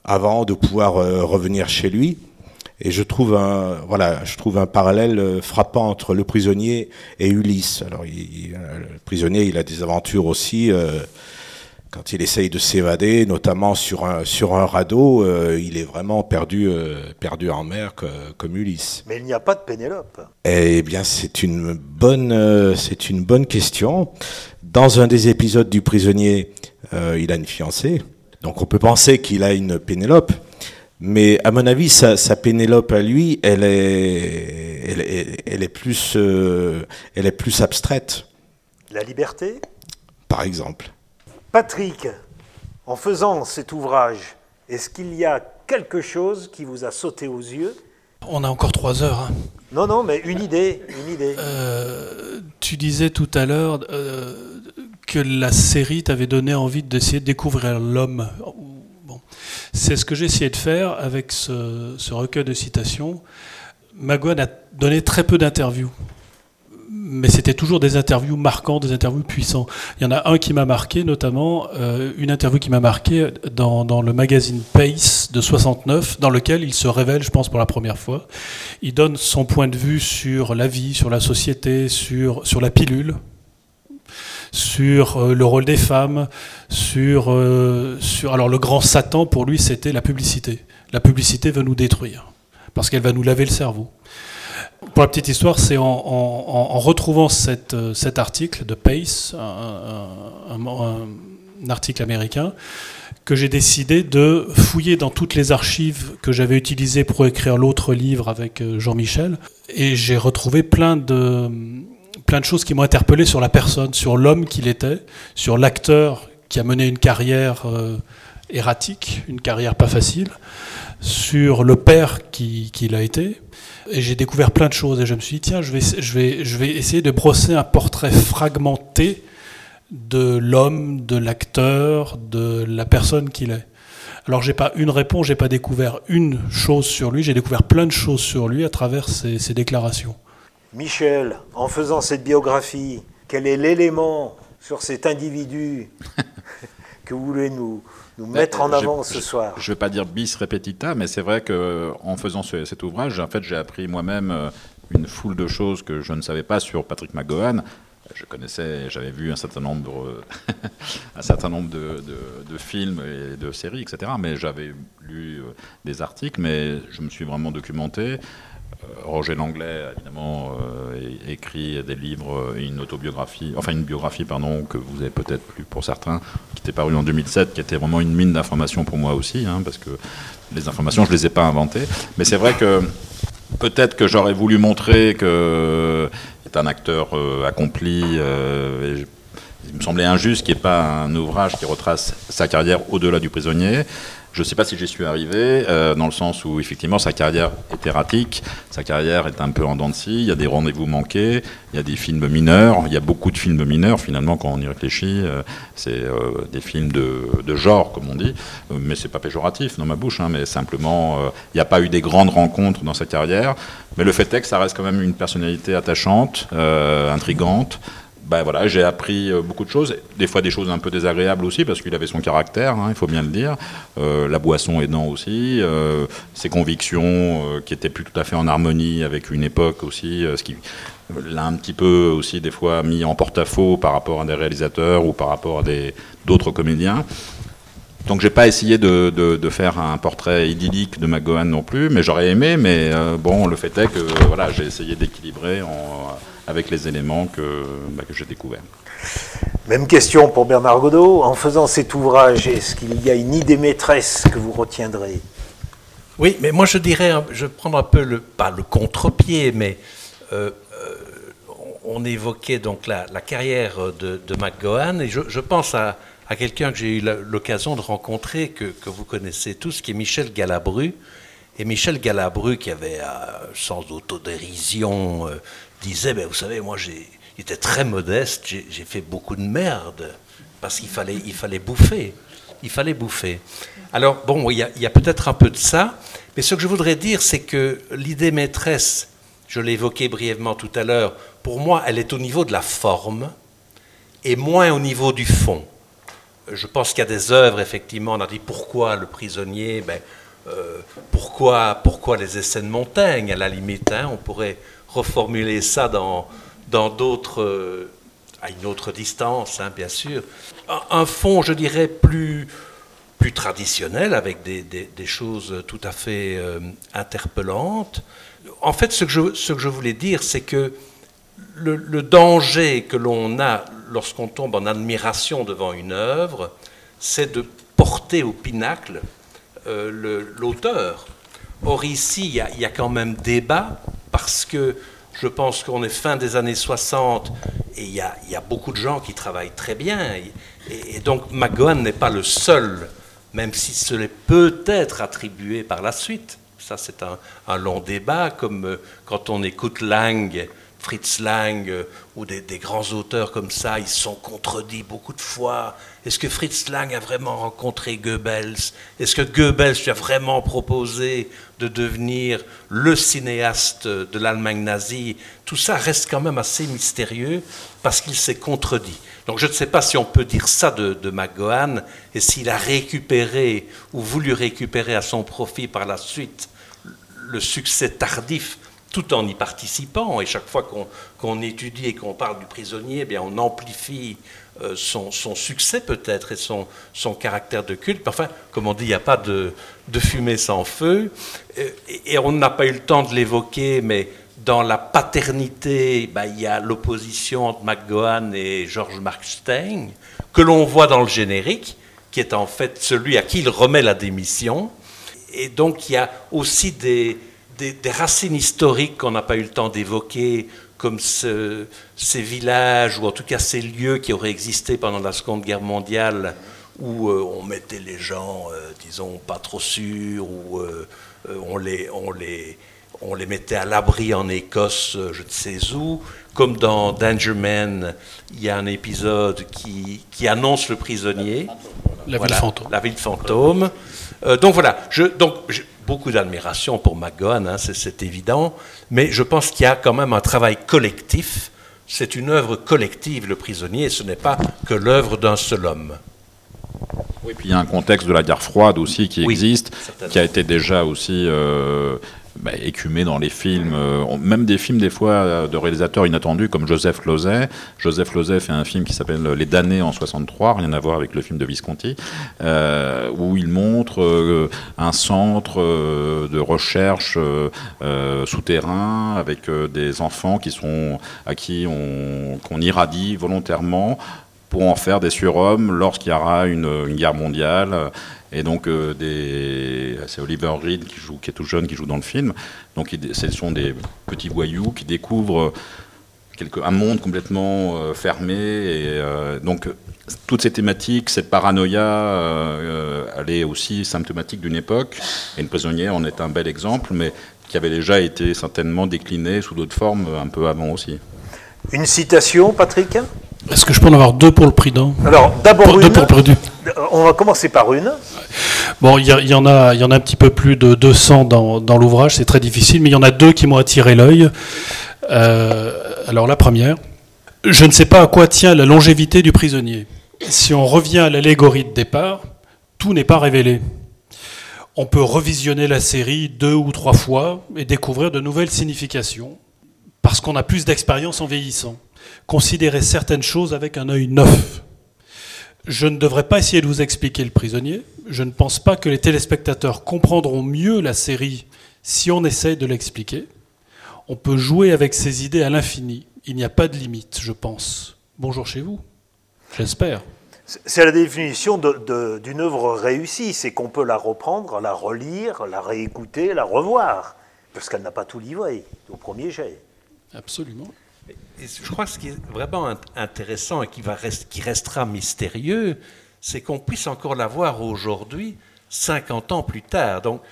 B: avant de pouvoir euh, revenir chez lui. Et je trouve un, voilà, je trouve un parallèle frappant entre le prisonnier et Ulysse. Alors, le prisonnier, il a des aventures aussi quand il essaye de s'évader, notamment sur un, sur un radeau, euh, il est vraiment perdu, euh, perdu en mer comme Ulysse.
A: Mais il n'y a pas de Pénélope.
B: Eh bien, c'est une bonne, euh, c'est une bonne question. Dans un des épisodes du prisonnier, il a une fiancée, donc on peut penser qu'il a une Pénélope. Mais à mon avis, sa, sa Pénélope à lui, elle est, elle est, elle est plus, elle est plus abstraite.
A: La liberté?
B: Par exemple.
A: Patrick, en faisant cet ouvrage, est-ce qu'il y a quelque chose qui vous a sauté aux yeux?
D: On a encore trois heures. Hein.
A: Non, non, mais une idée, une idée.
D: Euh, tu disais tout à l'heure euh, que la série t'avait donné envie d'essayer de découvrir l'homme. Bon. C'est ce que j'ai essayé de faire avec ce, ce recueil de citations. Magouane a donné très peu d'interviews mais c'était toujours des interviews marquantes, des interviews puissants. Il y en a un qui m'a marqué, notamment euh, une interview qui m'a marqué dans, dans, le magazine Pace de 69, dans lequel il se révèle, je pense, pour la première fois. Il donne son point de vue sur la vie, sur la société, sur, sur la pilule, sur euh, le rôle des femmes, sur, euh, sur... Alors le grand Satan, pour lui, c'était la publicité. La publicité veut nous détruire, parce qu'elle va nous laver le cerveau. Pour la petite histoire, c'est en, retrouvant euh, cet article de Pace, un, article américain, que j'ai décidé de fouiller dans toutes les archives que j'avais utilisées pour écrire l'autre livre avec euh, Jean-Michel. Et j'ai retrouvé plein de, choses qui m'ont interpellé sur la personne, sur l'homme qu'il était, sur l'acteur qui a mené une carrière euh, erratique, une carrière pas facile, sur le père qu'il a été et j'ai découvert plein de choses et je me suis dit, tiens, je vais, je vais, je vais essayer de brosser un portrait fragmenté de l'homme, de l'acteur, de la personne qu'il est. Alors j'ai pas une réponse, j'ai pas découvert une chose sur lui, j'ai découvert plein de choses sur lui à travers ses, ses déclarations.
A: Michel, en faisant cette biographie, quel est l'élément sur cet individu que vous voulez nous, nous mettre en avant ce soir.
K: Je ne vais pas dire bis repetita, mais c'est vrai qu'en faisant cet ouvrage, en fait, j'ai appris moi-même euh, une foule de choses que je ne savais pas sur Patrick McGowan. Je connaissais, j'avais vu un certain nombre, un certain nombre de, de, films et de séries, etc. Mais j'avais lu euh, des articles, mais je me suis vraiment documenté. Euh, Roger Langlais, évidemment, euh, écrit des livres et une autobiographie, enfin une biographie, pardon, que vous avez peut-être lu pour certains, qui était paru en 2007, qui était vraiment une mine d'informations pour moi aussi, hein, parce que les informations, je ne les ai pas inventées. Mais c'est vrai que peut-être que j'aurais voulu montrer que est un acteur euh, accompli. il me semblait injuste qu'il n'y ait pas un ouvrage qui retrace sa carrière au-delà du prisonnier. Je ne sais pas si j'y suis arrivé, euh, dans le sens où effectivement sa carrière est erratique, sa carrière est un peu en dents de scie, il y a des rendez-vous manqués, il y a des films mineurs, il y a beaucoup de films mineurs finalement quand on y réfléchit, euh, c'est euh, des films de, genre comme on dit, mais c'est pas péjoratif dans ma bouche, hein, mais simplement il n'y a pas eu des grandes rencontres dans sa carrière, mais le fait est que ça reste quand même une personnalité attachante, intrigante, ben voilà, j'ai appris euh, beaucoup de choses, des fois des choses un peu désagréables aussi, parce qu'il avait son caractère, hein, il faut bien le dire, euh, la boisson aidant aussi, euh, ses convictions qui étaient plus tout à fait en harmonie avec une époque aussi, ce qui l'a un petit peu aussi des fois mis en porte-à-faux par rapport à des réalisateurs ou par rapport à d'autres comédiens. Donc j'ai pas essayé de, faire un portrait idyllique de McGowan non plus, mais j'aurais aimé. Mais bon, le fait est que voilà, j'ai essayé d'équilibrer avec les éléments que, bah, que j'ai découverts.
A: Même question pour Bernard Godot. En faisant cet ouvrage, est-ce qu'il y a une idée maîtresse que vous retiendrez?
M: Oui, mais moi je dirais, je prends un peu le, pas le contre-pied, mais euh, euh, on évoquait donc la, carrière de, de, McGowan, et je, pense à, quelqu'un que j'ai eu l'occasion de rencontrer, que, vous connaissez tous, qui est Michel Galabru. Et Michel Galabru, qui avait, euh, sans autodérision, disait, ben, vous savez, moi était très modeste, j'ai fait beaucoup de merde, parce qu'il fallait, il fallait bouffer. Il fallait bouffer. Alors, bon, il y a, peut-être un peu de ça, mais ce que je voudrais dire, c'est que l'idée maîtresse, je l'ai évoqué brièvement tout à l'heure, pour moi, elle est au niveau de la forme et moins au niveau du fond. Je pense qu'il y a des œuvres, effectivement, on a dit pourquoi le prisonnier, ben, euh, pourquoi, pourquoi les essais de Montaigne, à la limite, hein, on pourrait reformuler ça dans, d'autres, euh, à une autre distance, hein, bien sûr. Un, fond, je dirais, plus, plus traditionnel, avec des, des, choses tout à fait euh, interpellantes. En fait, ce que je, ce que je voulais dire, c'est que le, le, danger que l'on a lorsqu'on tombe en admiration devant une œuvre, c'est de porter au pinacle euh, l'auteur. Or ici, il y, a, quand même débat parce que je pense qu'on est fin des années 60 et il y, a, beaucoup de gens qui travaillent très bien. Et, donc McGowan n'est pas le seul, même si ce l'est peut-être attribué par la suite. Ça, c'est un, un, long débat, comme euh, quand on écoute Lang Fritz Lang euh, ou des, grands auteurs comme ça, ils sont contredits beaucoup de fois. Est-ce que Fritz Lang a vraiment rencontré Goebbels? Est-ce que Goebbels lui a vraiment proposé de devenir le cinéaste de l'Allemagne nazie? Tout ça reste quand même assez mystérieux parce qu'il s'est contredit. Donc je ne sais pas si on peut dire ça de, de McGowan et s'il a récupéré ou voulu récupérer à son profit par la suite le succès tardif tout en y participant. Et chaque fois qu'on étudie et qu'on parle du prisonnier, eh bien, on amplifie euh, son, succès peut-être et son, son, caractère de culte. Enfin, comme on dit, il n'y a pas de, de, fumée sans feu. Et, on n'a pas eu le temps de l'évoquer, mais dans la paternité, bah, il y a l'opposition entre McGowan et George Markstein, que l'on voit dans le générique, qui est en fait celui à qui il remet la démission. Et donc il y a aussi des, des, racines historiques qu'on n'a pas eu le temps d'évoquer, comme ces villages, ou en tout cas ces lieux qui auraient existé pendant la Seconde Guerre mondiale, où euh, on mettait les gens, euh, disons, pas trop sûrs, ou euh, on, les, on, les, on les mettait à l'abri en Écosse, je ne sais où. Comme dans Danger Man, il y a un épisode qui, qui annonce le prisonnier.
D: La ville fantôme.
M: La ville fantôme. donc voilà, je, donc, beaucoup d'admiration pour McGowan, hein, c'est évident, mais je pense qu'il y a quand même un travail collectif. C'est une œuvre collective, Le Prisonnier, et ce n'est pas que l'œuvre d'un seul homme.
K: Oui, puis il y a un contexte de la guerre froide aussi qui existe, qui a été déjà aussi euh, bah, écumé dans les films, euh, même des films des fois euh, de réalisateurs inattendus comme Joseph Losey. Joseph Losey fait un film qui s'appelle Les damnés en 63, rien à voir avec le film de Visconti, euh, où il montre un centre de recherche souterrain avec des enfants qui sont à qui on qu'on irradie volontairement pour en faire des surhommes lorsqu'il y aura une, guerre mondiale. Et donc, euh, c'est Oliver Reed qui, joue, qui est tout jeune, qui joue dans le film. Donc, ce sont des petits voyous qui découvrent un monde complètement euh, fermé. Et euh, donc, toutes ces thématiques, cette paranoïa, elle est aussi symptomatique d'une époque. Et une prisonnière en est un bel exemple, mais qui avait déjà été certainement décliné sous d'autres formes un peu avant aussi.
A: Une citation, Patrick?
D: Est-ce que je peux en avoir deux pour le prix
A: Alors, d'abord une. On va commencer par une.
D: Bon, il y, en a, il y en a un petit peu plus de 200 dans, dans l'ouvrage, c'est très difficile, mais il y en a deux qui m'ont attiré l'œil. Euh, alors, la première. Je ne sais pas à quoi tient la longévité du prisonnier. Si on revient à l'allégorie de départ, tout n'est pas révélé. On peut revisionner la série deux ou trois fois et découvrir de nouvelles significations, parce qu'on a plus d'expérience en vieillissant considérer certaines choses avec un œil neuf. Je ne devrais pas essayer de vous expliquer le prisonnier. Je ne pense pas que les téléspectateurs comprendront mieux la série si on essaye de l'expliquer. On peut jouer avec ces idées à l'infini. Il n'y a pas de limite, je pense. Bonjour chez vous. J'espère.
A: C'est la définition d'une œuvre réussie, c'est qu'on peut la reprendre, la relire, la réécouter, la revoir, parce qu'elle n'a pas tout livré au premier jet.
D: Absolument.
M: Je crois que ce qui est vraiment intéressant et qui, va qui restera mystérieux, c'est qu'on puisse encore la voir aujourd'hui, 50 ans plus tard. Donc,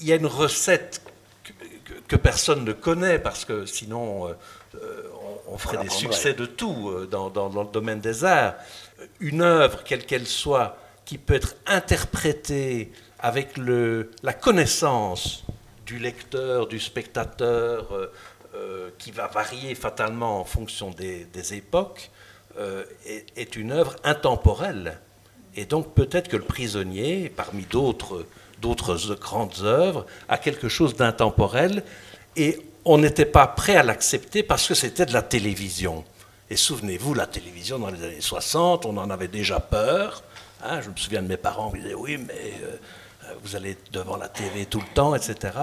M: il y a une recette que, personne ne connaît, parce que sinon, euh, euh, on, ferait des succès de tout euh, dans, le domaine des arts. Une œuvre, quelle qu'elle soit, qui peut être interprétée avec le, la connaissance du lecteur, du spectateur, euh, qui va varier fatalement en fonction des, époques, est, est, une œuvre intemporelle. Et donc peut-être que le prisonnier, parmi d'autres grandes œuvres, a quelque chose d'intemporel. Et on n'était pas prêt à l'accepter parce que c'était de la télévision. Et souvenez-vous, la télévision dans les années 60, on en avait déjà peur. Hein. je me souviens de mes parents qui disaient oui, mais euh, vous allez devant la télé tout le temps, etc.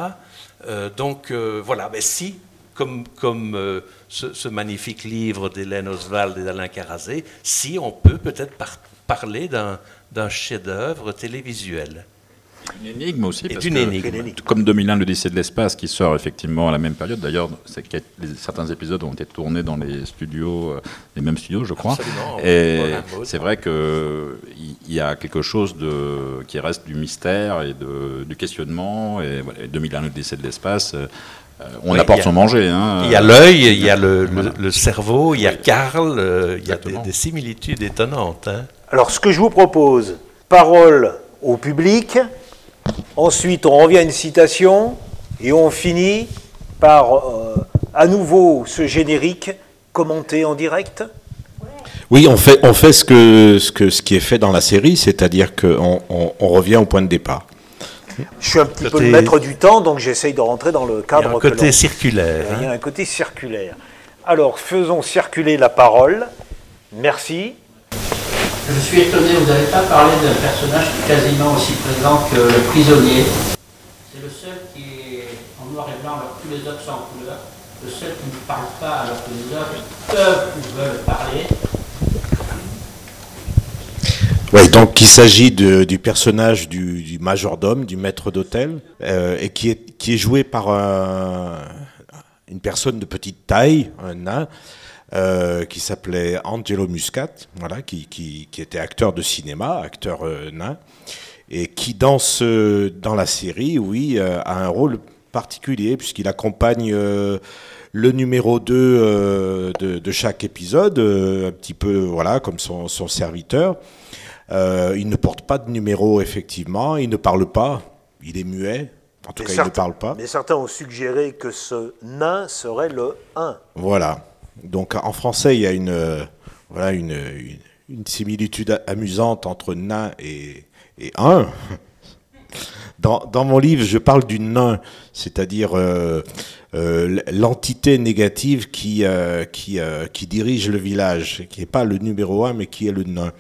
M: Euh, donc euh, voilà, mais si, comme, comme ce, magnifique livre d'Hélène Oswald et d'Alain Carazé, si on peut peut-être parler d'un chef-d'œuvre télévisuel.
K: Une énigme aussi,
M: parce une énigme.
K: comme 2001, l'Odyssée de l'espace, qui sort effectivement à la même période. D'ailleurs, certains épisodes ont été tournés dans les studios, euh, les mêmes studios, je crois. Et c'est vrai qu'il y a quelque chose de, qui reste du mystère et de, du questionnement. Et, voilà, 2001, l'Odyssée de l'espace. Euh, on apporte son manger. Hein.
M: Il y a l'œil, il y a le, cerveau, il y a Karl, euh, il y a des, similitudes étonnantes. Hein.
A: Alors, ce que je vous propose, parole au public, Ensuite, on revient à une citation et on finit par euh, à nouveau ce générique commenté en direct.
B: Oui, on fait, on fait ce, que, ce, que, ce qui est fait dans la série, c'est-à-dire qu'on on, revient au point de départ.
A: Je suis un petit peu le maître du temps, donc j'essaye de rentrer dans le cadre.
M: Il y a un côté circulaire.
A: Il y a un côté circulaire. Alors, faisons circuler la parole. Merci.
O: Je suis étonné, vous n'avez pas parlé d'un personnage qui est quasiment aussi présent que le prisonnier. C'est le seul qui est en noir et blanc alors que tous les autres sont en couleur. Le seul qui ne parle pas alors que les autres peuvent ou veulent parler.
B: Oui, donc il s'agit du personnage du, majordome, du maître d'hôtel, euh, et qui est, joué par une personne de petite taille, un nain, euh, qui s'appelait Angelo Muscat, voilà, qui, était acteur de cinéma, acteur euh, nain, et qui dans, dans la série, oui, a un rôle particulier puisqu'il accompagne le numéro 2 de, chaque épisode, un petit peu voilà comme son serviteur. Il ne porte pas de numéro effectivement, il ne parle pas, il est muet, en tout cas, il ne parle pas.
A: Mais certains ont suggéré que ce nain serait le 1.
B: Voilà. Donc en français, il y a une, euh, voilà, une, une, similitude amusante entre nain et, et un. Dans, dans, mon livre, je parle du nain, c'est-à-dire euh, euh, l'entité négative qui, qui, qui, dirige le village, qui n'est pas le numéro un, mais qui est le nain.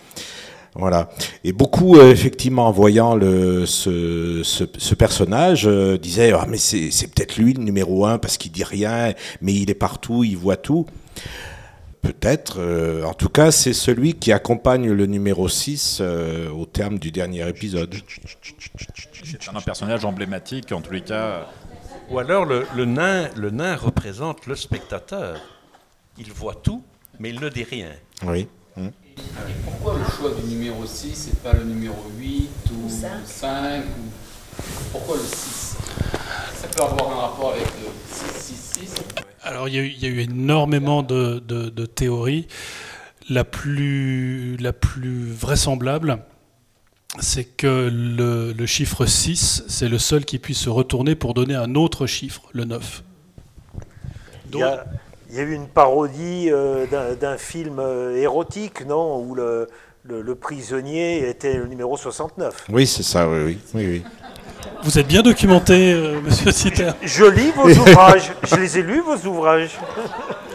B: Voilà. Et beaucoup, effectivement, en voyant le, ce, ce, ce personnage, disaient ah, mais c'est peut-être lui le numéro un parce qu'il dit rien, mais il est partout, il voit tout. Peut-être. Euh, en tout cas, c'est celui qui accompagne le numéro 6 euh, au terme du dernier épisode.
K: C'est un personnage emblématique, en tous les cas.
M: Ou alors, le, nain, le nain représente le spectateur. Il voit tout, mais il ne dit rien.
B: Oui.
J: Pourquoi le choix du numéro 6 et pas le numéro 8 ou 5, Pourquoi le 6 Ça peut avoir un rapport avec le 666
D: alors il y, a eu, énormément de, théories. La plus, la plus vraisemblable, c'est que le, chiffre 6, c'est le seul qui puisse se retourner pour donner un autre chiffre, le 9.
A: il, y a, eu une parodie euh, d'un film euh, érotique, non Où le, prisonnier était le numéro 69.
B: Oui, c'est ça, oui, oui. oui,
D: Vous êtes bien documenté, euh, monsieur Citer.
A: Je, lis vos ouvrages. Je les ai lus, vos ouvrages.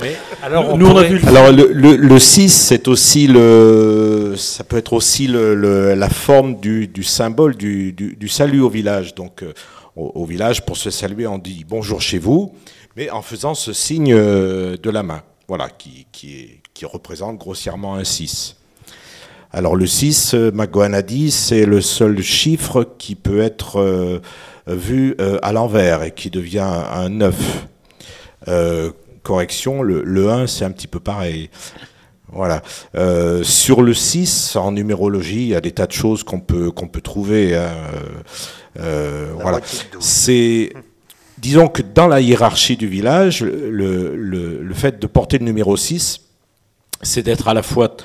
B: Mais alors, Nous, on, a vu le... Alors, le, 6, c'est aussi le. Ça peut être aussi le, la forme du, symbole du, du, salut au village. Donc, euh, au, village, pour se saluer, on dit bonjour chez vous, mais en faisant ce signe euh, de la main. Voilà, qui, qui, qui représente grossièrement un 6. Alors le 6, euh, McGowan a dit, c'est le seul chiffre qui peut être euh, vu à l'envers et qui devient un 9. correction, le, 1, c'est un petit peu pareil. Voilà. sur le 6, en numérologie, il y a des tas de choses qu'on peut, qu'on peut trouver. Hein. voilà. C'est, disons que dans la hiérarchie du village, le, fait de porter le numéro 6, c'est d'être à la fois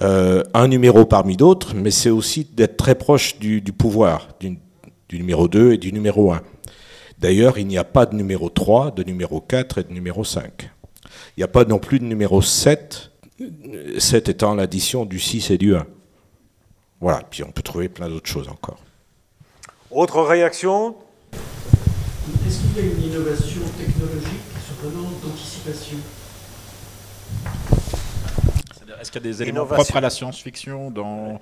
B: euh, un numéro parmi d'autres, mais c'est aussi d'être très proche du, pouvoir, du, numéro 2 et du numéro 1. D'ailleurs, il n'y a pas de numéro 3, de numéro 4 et de numéro 5. Il n'y a pas non plus de numéro 7, 7 étant l'addition du 6 et du 1. Voilà, puis on peut trouver plein d'autres choses encore.
A: Autre réaction?
C: Est-ce qu'il y a une innovation technologique sur le d'anticipation?
K: Est-ce qu'il y a des éléments propres à la science-fiction dans...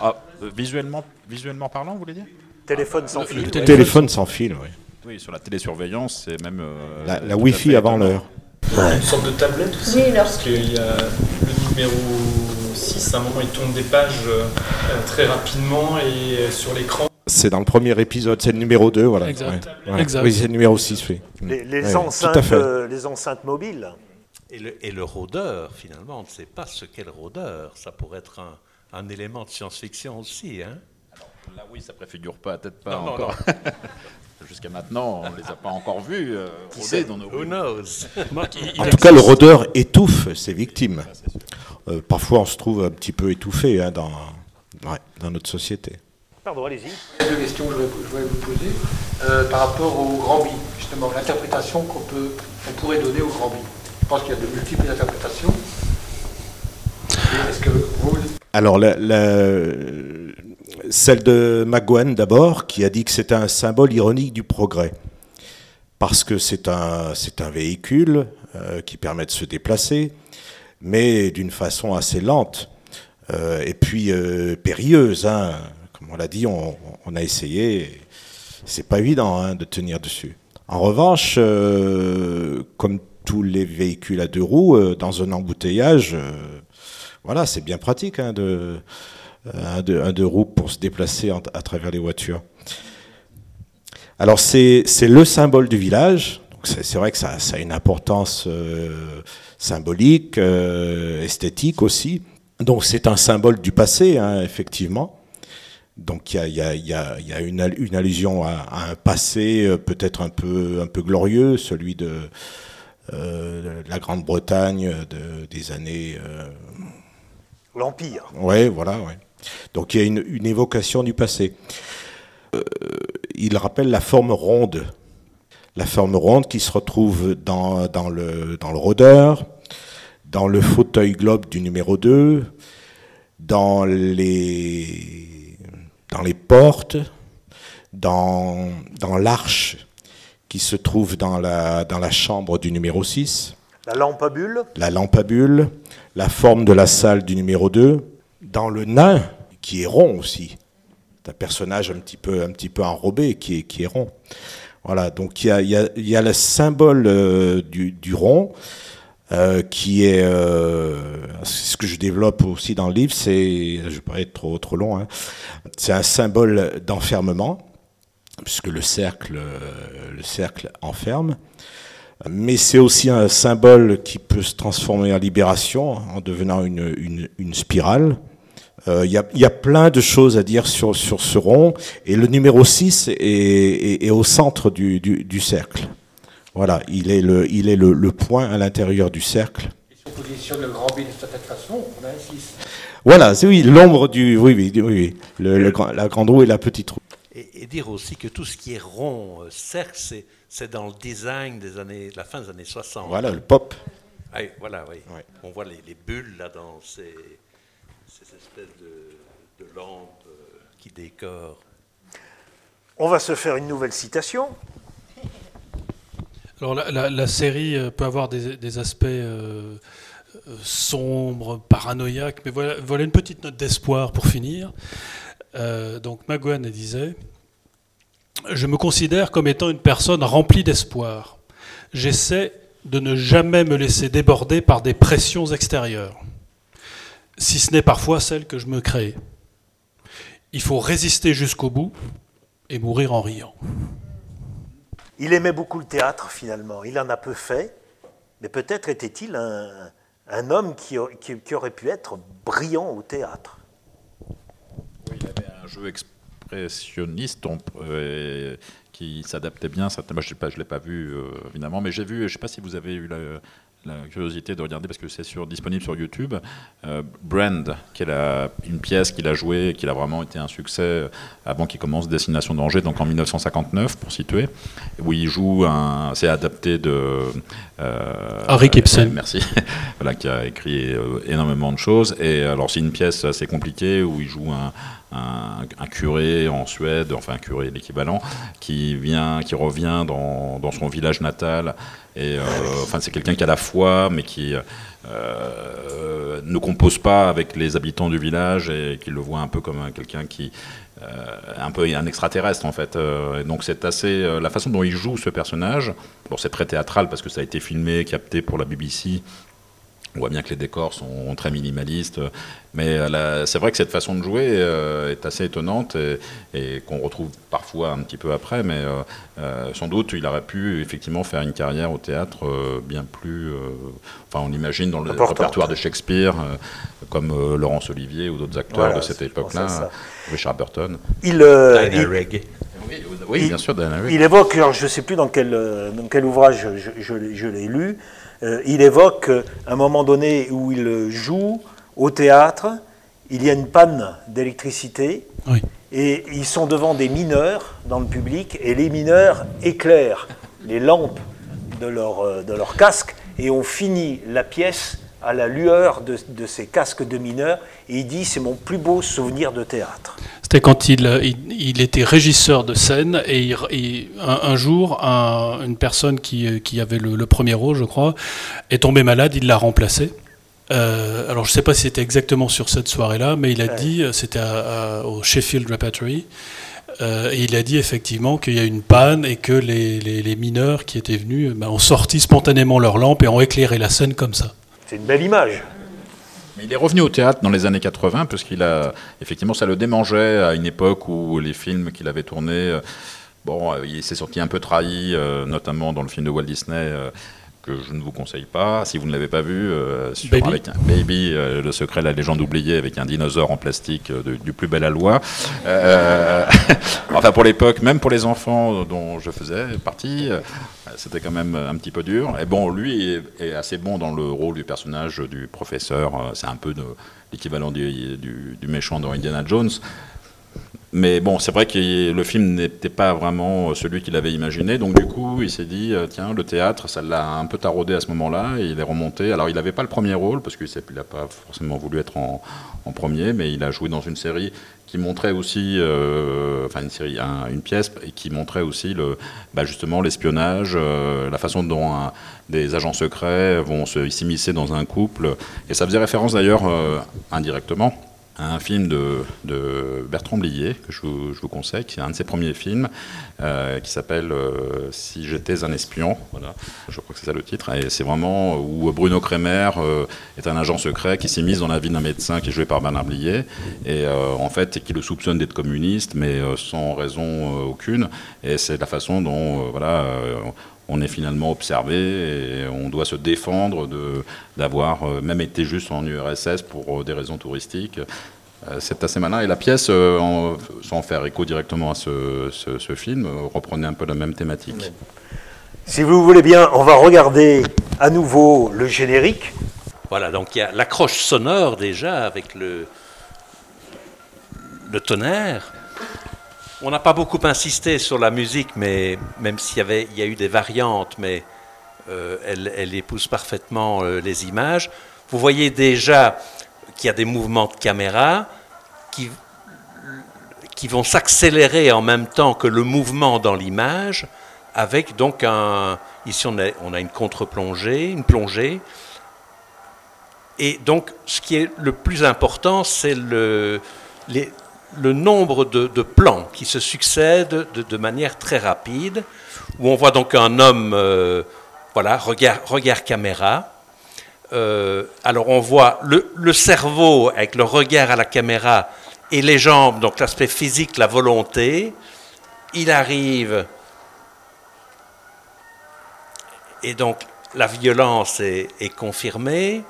K: Ah, euh, visuellement, visuellement parlant, vous voulez dire?
A: Téléphone sans fil.
B: téléphone. sans fil, oui.
K: Oui, sur la télésurveillance, c'est même...
B: Euh, la, Wi-Fi avant l'heure.
N: Une sorte de tablette aussi, parce qu'il y a le numéro 6, à un moment il tourne des pages euh, très rapidement et sur l'écran.
B: C'est dans le premier épisode, c'est le numéro 2, voilà.
D: Exact.
B: Oui, c'est le numéro 6, oui.
A: Les, les enceintes, les enceintes mobiles.
M: Et le, et le, rôdeur, finalement, on ne sait pas ce qu'est le rôdeur. Ça pourrait être un, un élément de science-fiction aussi. Hein
K: Alors, là, oui, ça préfigure pas, peut-être pas encore. Jusqu'à maintenant, on ne les a pas encore vus euh, rôder dans nos
M: Who knows
B: En tout cas, le rôdeur étouffe ses victimes. Euh, parfois, on se trouve un petit peu étouffé hein, dans, ouais, dans notre société.
A: Pardon, allez-y.
P: Deux questions que je voulais vous poser. Euh, par rapport au grand B, justement, l'interprétation qu'on on pourrait donner au grand B. Je pense qu'il y a de multiples interprétations. Est-ce que vous...
B: Alors, celle de McGowan d'abord, qui a dit que c'était un symbole ironique du progrès. Parce que c'est un, c'est un véhicule euh, qui permet de se déplacer, mais d'une façon assez lente. Euh, et puis euh, périlleuse, hein. Comme on l'a dit, on, a essayé, c'est pas évident hein, de tenir dessus. En revanche, comme tous les véhicules à deux roues euh, dans un embouteillage. Euh, voilà, c'est bien pratique hein, de, un, deux roues pour se déplacer à travers les voitures. Alors c'est le symbole du village. C'est vrai que ça, a une importance euh, symbolique, esthétique aussi. Donc c'est un symbole du passé, hein, effectivement. Donc il y a, une, allusion à, à un passé peut-être un peu, un peu glorieux, celui de, euh, la Grande-Bretagne de, des années. Euh,
A: L'Empire.
B: Oui, voilà. Ouais. Donc il y a une, évocation du passé. Euh, il rappelle la forme ronde. La forme ronde qui se retrouve dans, dans, le, dans le rôdeur, dans le fauteuil globe du numéro 2, dans les, dans les portes, dans, dans l'arche qui se trouve dans la, dans la chambre du numéro 6.
A: La lampe à bulle
B: La lampe à bulle, la forme de la salle du numéro 2, dans le nain, qui est rond aussi. C'est un personnage un petit peu, un petit peu enrobé qui est, qui est rond. Voilà, donc il y a, y, a, y a, le symbole euh, du, du, rond, euh, qui est, euh, ce que je développe aussi dans le livre, c'est, je vais pas être trop, trop long, hein, c'est un symbole d'enfermement puisque le cercle, le cercle enferme. Mais c'est aussi un symbole qui peut se transformer en libération en devenant une, une, spirale. Euh, il y, a, plein de choses à dire sur, sur ce rond. Et le numéro 6 est, est, au centre du, du, cercle. Voilà, il est le, il est le, le point à l'intérieur du cercle.
P: Et si on positionne le grand B de cette façon, on a un 6.
B: Voilà, c'est oui, l'ombre du. Oui, oui, oui, oui. Le, la grande roue et la petite roue.
M: Et, dire aussi que tout ce qui est rond, euh, cercle, c'est dans le design des années, la fin des années 60.
B: Voilà, le pop.
M: Ah, voilà, oui. On voit les, bulles là dans ces, ces espèces de, lampes euh, qui décorent.
A: On va se faire une nouvelle citation.
D: Alors la, série euh, peut avoir des, aspects euh, euh, sombres, paranoïaques, mais voilà, une petite note d'espoir pour finir. donc Magouane disait Je me considère comme étant une personne remplie d'espoir. J'essaie de ne jamais me laisser déborder par des pressions extérieures, si ce n'est parfois celles que je me crée. Il faut résister jusqu'au bout et mourir en riant.
A: Il aimait beaucoup le théâtre finalement, il en a peu fait, mais peut-être était-il un, homme qui, aurait pu être brillant au théâtre.
K: Oui, il avait un jeu expressionniste euh, qui s'adaptait bien. Moi, je ne l'ai pas vu euh, évidemment, mais j'ai vu, je ne sais pas si vous avez eu la, la curiosité de regarder parce que c'est sur, disponible sur YouTube. Euh, Brand, qui est la, une pièce qu'il a jouée et qui a vraiment été un succès avant qu'il commence Destination danger, donc en 1959 pour situer, où il joue un. C'est adapté de.
D: Euh, Harry Gibson.
K: merci. voilà, qui a écrit euh, énormément de choses. Et alors, c'est une pièce assez compliquée où il joue un, un, curé en Suède, enfin un curé l'équivalent, qui vient, qui revient dans, dans son village natal et euh, enfin, c'est quelqu'un qui a la foi, mais qui euh, ne compose pas avec les habitants du village et qui le voit un peu comme quelqu'un qui euh, un peu un extraterrestre en fait. donc c'est assez la façon dont il joue ce personnage. Bon, c'est très théâtral parce que ça a été filmé, capté pour la BBC on voit bien que les décors sont très minimalistes, mais euh, c'est vrai que cette façon de jouer euh, est assez étonnante et, qu'on retrouve parfois un petit peu après, mais euh, sans doute il aurait pu effectivement faire une carrière au théâtre bien plus, enfin on l'imagine dans le répertoire de Shakespeare, comme Laurence Olivier ou d'autres acteurs de cette époque-là, Richard Burton.
A: Il,
K: oui, bien sûr,
A: Il évoque, je ne sais plus dans quel, dans quel ouvrage je l'ai lu, euh, il évoque un moment donné où il joue au théâtre, il y a une panne d'électricité, et ils sont devant des mineurs dans le public, et les mineurs éclairent les lampes de leur, euh, de leur casque, et on finit la pièce à la lueur de, ces casques de mineurs, et il dit c'est mon plus beau souvenir de théâtre.
D: C'était quand il, il, était régisseur de scène, et, un, jour, une personne qui, qui avait le, premier rôle, je crois, est tombée malade, il l'a remplacé. Euh, alors je ne sais pas si c'était exactement sur cette soirée-là, mais il a dit, c'était au Sheffield Repertory, euh, et il a dit effectivement qu'il y a une panne et que les, les, mineurs qui étaient venus ben, ont sorti spontanément leurs lampes et ont éclairé la scène comme ça.
A: C'est une belle image.
K: Mais il est revenu au théâtre dans les années 80 parce qu'il a effectivement ça le démangeait à une époque où les films qu'il avait tournés euh, bon euh, il s'est sorti un peu trahi euh, notamment dans le film de Walt Disney que je ne vous conseille pas. Si vous ne l'avez pas vu, sur
D: Baby,
K: avec Baby le secret, la légende oubliée, avec un dinosaure en plastique du plus bel aloi. enfin, pour l'époque, même pour les enfants dont je faisais partie, c'était quand même un petit peu dur. Et bon, lui est, assez bon dans le rôle du personnage du professeur. Euh, c'est un peu l'équivalent du, du, méchant dans Indiana Jones. Mais bon, c'est vrai que le film n'était pas vraiment celui qu'il avait imaginé. Donc du coup, il s'est dit, euh, tiens, le théâtre, ça l'a un peu taraudé à ce moment-là. Et il est remonté. Alors il n'avait pas le premier rôle, parce qu'il n'a pas forcément voulu être en, premier, mais il a joué dans une série qui montrait aussi, euh, enfin une série, une pièce qui montrait aussi le, bah, justement l'espionnage, euh, la façon dont des agents secrets vont s'immiscer dans un couple, et ça faisait référence d'ailleurs euh, indirectement un film de, Bertrand Blier, que je vous, conseille, qui est un de ses premiers films, euh, qui s'appelle euh, Si j'étais un espion. Voilà, je crois que c'est ça le titre. Et c'est vraiment où Bruno Kremer euh, est un agent secret qui s'immisce dans la vie d'un médecin qui est joué par Bernard Blier, et en fait, qui le soupçonne d'être communiste, mais sans raison aucune. Et c'est la façon dont, voilà on est finalement observé et on doit se défendre d'avoir euh, même été juste en URSS pour euh, des raisons touristiques. Euh, c'est assez malin. Et la pièce, sans faire écho directement à ce, film, reprenait un peu la même thématique.
A: Si vous voulez bien, on va regarder à nouveau le générique.
M: Voilà, donc il y a l'accroche sonore déjà avec le, le tonnerre. On n'a pas beaucoup insisté sur la musique, mais même s'il y, avait, il y a eu des variantes, mais euh, elle, épouse parfaitement euh, les images. Vous voyez déjà qu'il y a des mouvements de caméra qui, qui vont s'accélérer en même temps que le mouvement dans l'image, avec donc un... Ici, on a, on a une contre-plongée, une plongée. Et donc, ce qui est le plus important, c'est le, le nombre de, plans qui se succèdent de, manière très rapide, où on voit donc un homme, euh, voilà, regard, caméra. Euh, alors on voit le, le, cerveau avec le regard à la caméra et les jambes, donc l'aspect physique, la volonté. Il arrive, et donc la violence est, confirmée.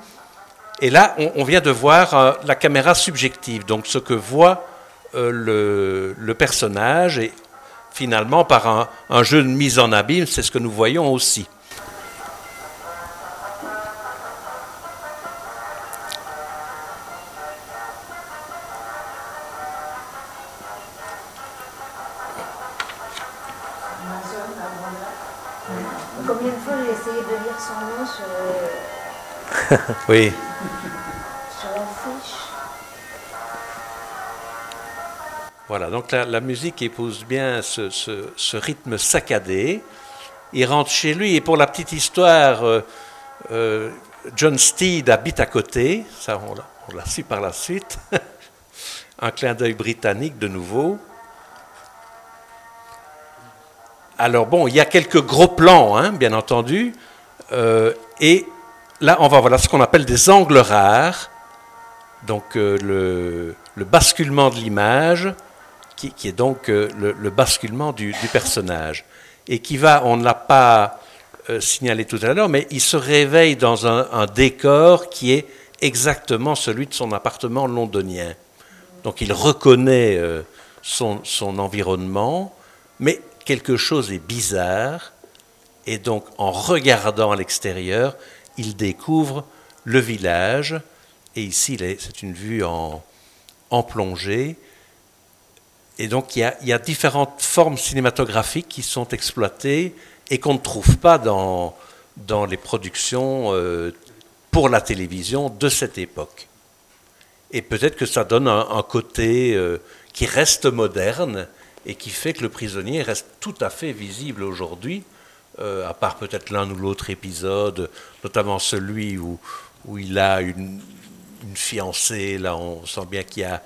M: Et là, on, vient de voir euh, la caméra subjective, donc ce que voit euh, le, personnage, et finalement par un, un jeu de mise en abîme, c'est ce que nous voyons aussi. oui. Voilà, donc la, musique épouse bien ce, rythme saccadé. Il rentre chez lui, et pour la petite histoire, euh, euh, John Steed habite à côté, ça on l'a su par la suite. Un clin d'œil britannique de nouveau. Alors bon, il y a quelques gros plans, hein, bien entendu, euh, et là, on va voir ce qu'on appelle des angles rares, donc le, basculement de l'image, qui, est donc euh, le, basculement du, personnage, et qui va, on ne l'a pas euh, signalé tout à l'heure, mais il se réveille dans un, décor qui est exactement celui de son appartement londonien. Donc il reconnaît son, son environnement, mais quelque chose est bizarre, et donc en regardant à l'extérieur, il découvre le village, et ici c'est une vue en, plongée. Et donc il y, a, différentes formes cinématographiques qui sont exploitées et qu'on ne trouve pas dans, dans les productions euh, pour la télévision de cette époque. Et peut-être que ça donne un, côté euh, qui reste moderne et qui fait que le prisonnier reste tout à fait visible aujourd'hui, euh, à part peut-être l'un ou l'autre épisode, notamment celui où, où il a une, une fiancée. Là, on sent bien qu'il y a,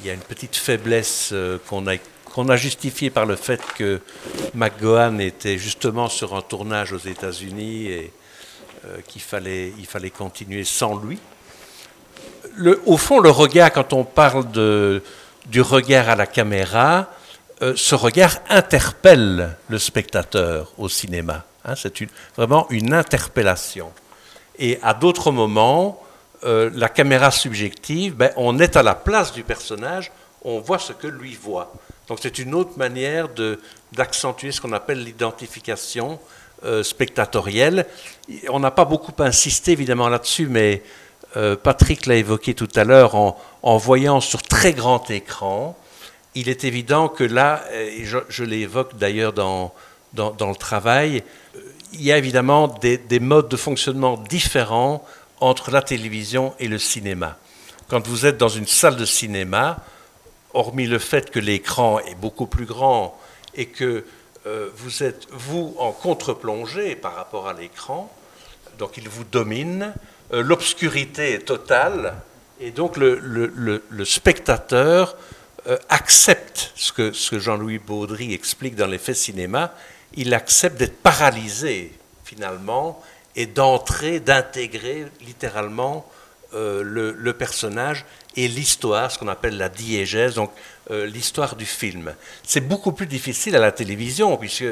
M: il y a une petite faiblesse euh, qu'on a, qu'on a justifiée par le fait que McGowan était justement sur un tournage aux États-Unis et euh, qu'il fallait, il fallait continuer sans lui. Au fond, le regard, quand on parle de, du regard à la caméra, euh, ce regard interpelle le spectateur au cinéma. Hein, c'est vraiment une interpellation. Et à d'autres moments, euh, la caméra subjective, ben, on est à la place du personnage, on voit ce que lui voit. Donc c'est une autre manière d'accentuer ce qu'on appelle l'identification euh, spectatorielle. On n'a pas beaucoup insisté évidemment là-dessus, mais Patrick l'a évoqué tout à l'heure en, en, voyant sur très grand écran il est évident que là, et je, l'évoque d'ailleurs dans, dans, le travail, il y a évidemment des, modes de fonctionnement différents entre la télévision et le cinéma. Quand vous êtes dans une salle de cinéma, hormis le fait que l'écran est beaucoup plus grand et que euh, vous êtes, vous, en contre-plongée par rapport à l'écran, donc il vous domine, euh, l'obscurité est totale, et donc le, spectateur euh, accepte ce que, ce que Jean-Louis Baudry explique dans l'effet cinéma, il accepte d'être paralysé finalement et d'entrer, d'intégrer littéralement euh, le, personnage et l'histoire, ce qu'on appelle la diégèse, donc euh, l'histoire du film. C'est beaucoup plus difficile à la télévision, puisque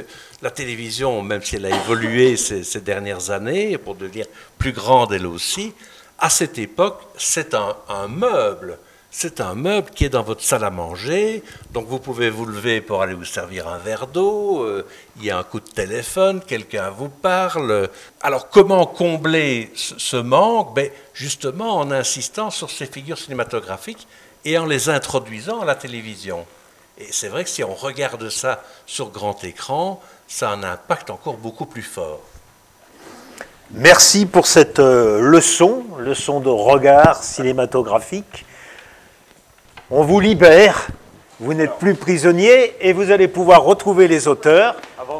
M: la télévision, même si elle a évolué ces, dernières années pour devenir plus grande elle aussi, à cette époque, c'est un meuble c'est un meuble qui est dans votre salle à manger, donc vous pouvez vous lever pour aller vous servir un verre d'eau, euh, il y a un coup de téléphone, quelqu'un vous parle. Alors comment combler ce, manque? Ben, Justement en insistant sur ces figures cinématographiques et en les introduisant à la télévision. Et c'est vrai que si on regarde ça sur grand écran, ça a un impact encore beaucoup plus fort.
A: Merci pour cette euh, leçon, leçon de regard cinématographique. On vous libère Vous n'êtes plus prisonnier et vous allez pouvoir retrouver les auteurs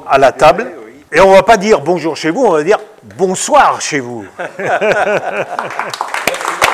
A: à la table. Et on ne va pas dire bonjour chez vous, on va dire bonsoir chez vous.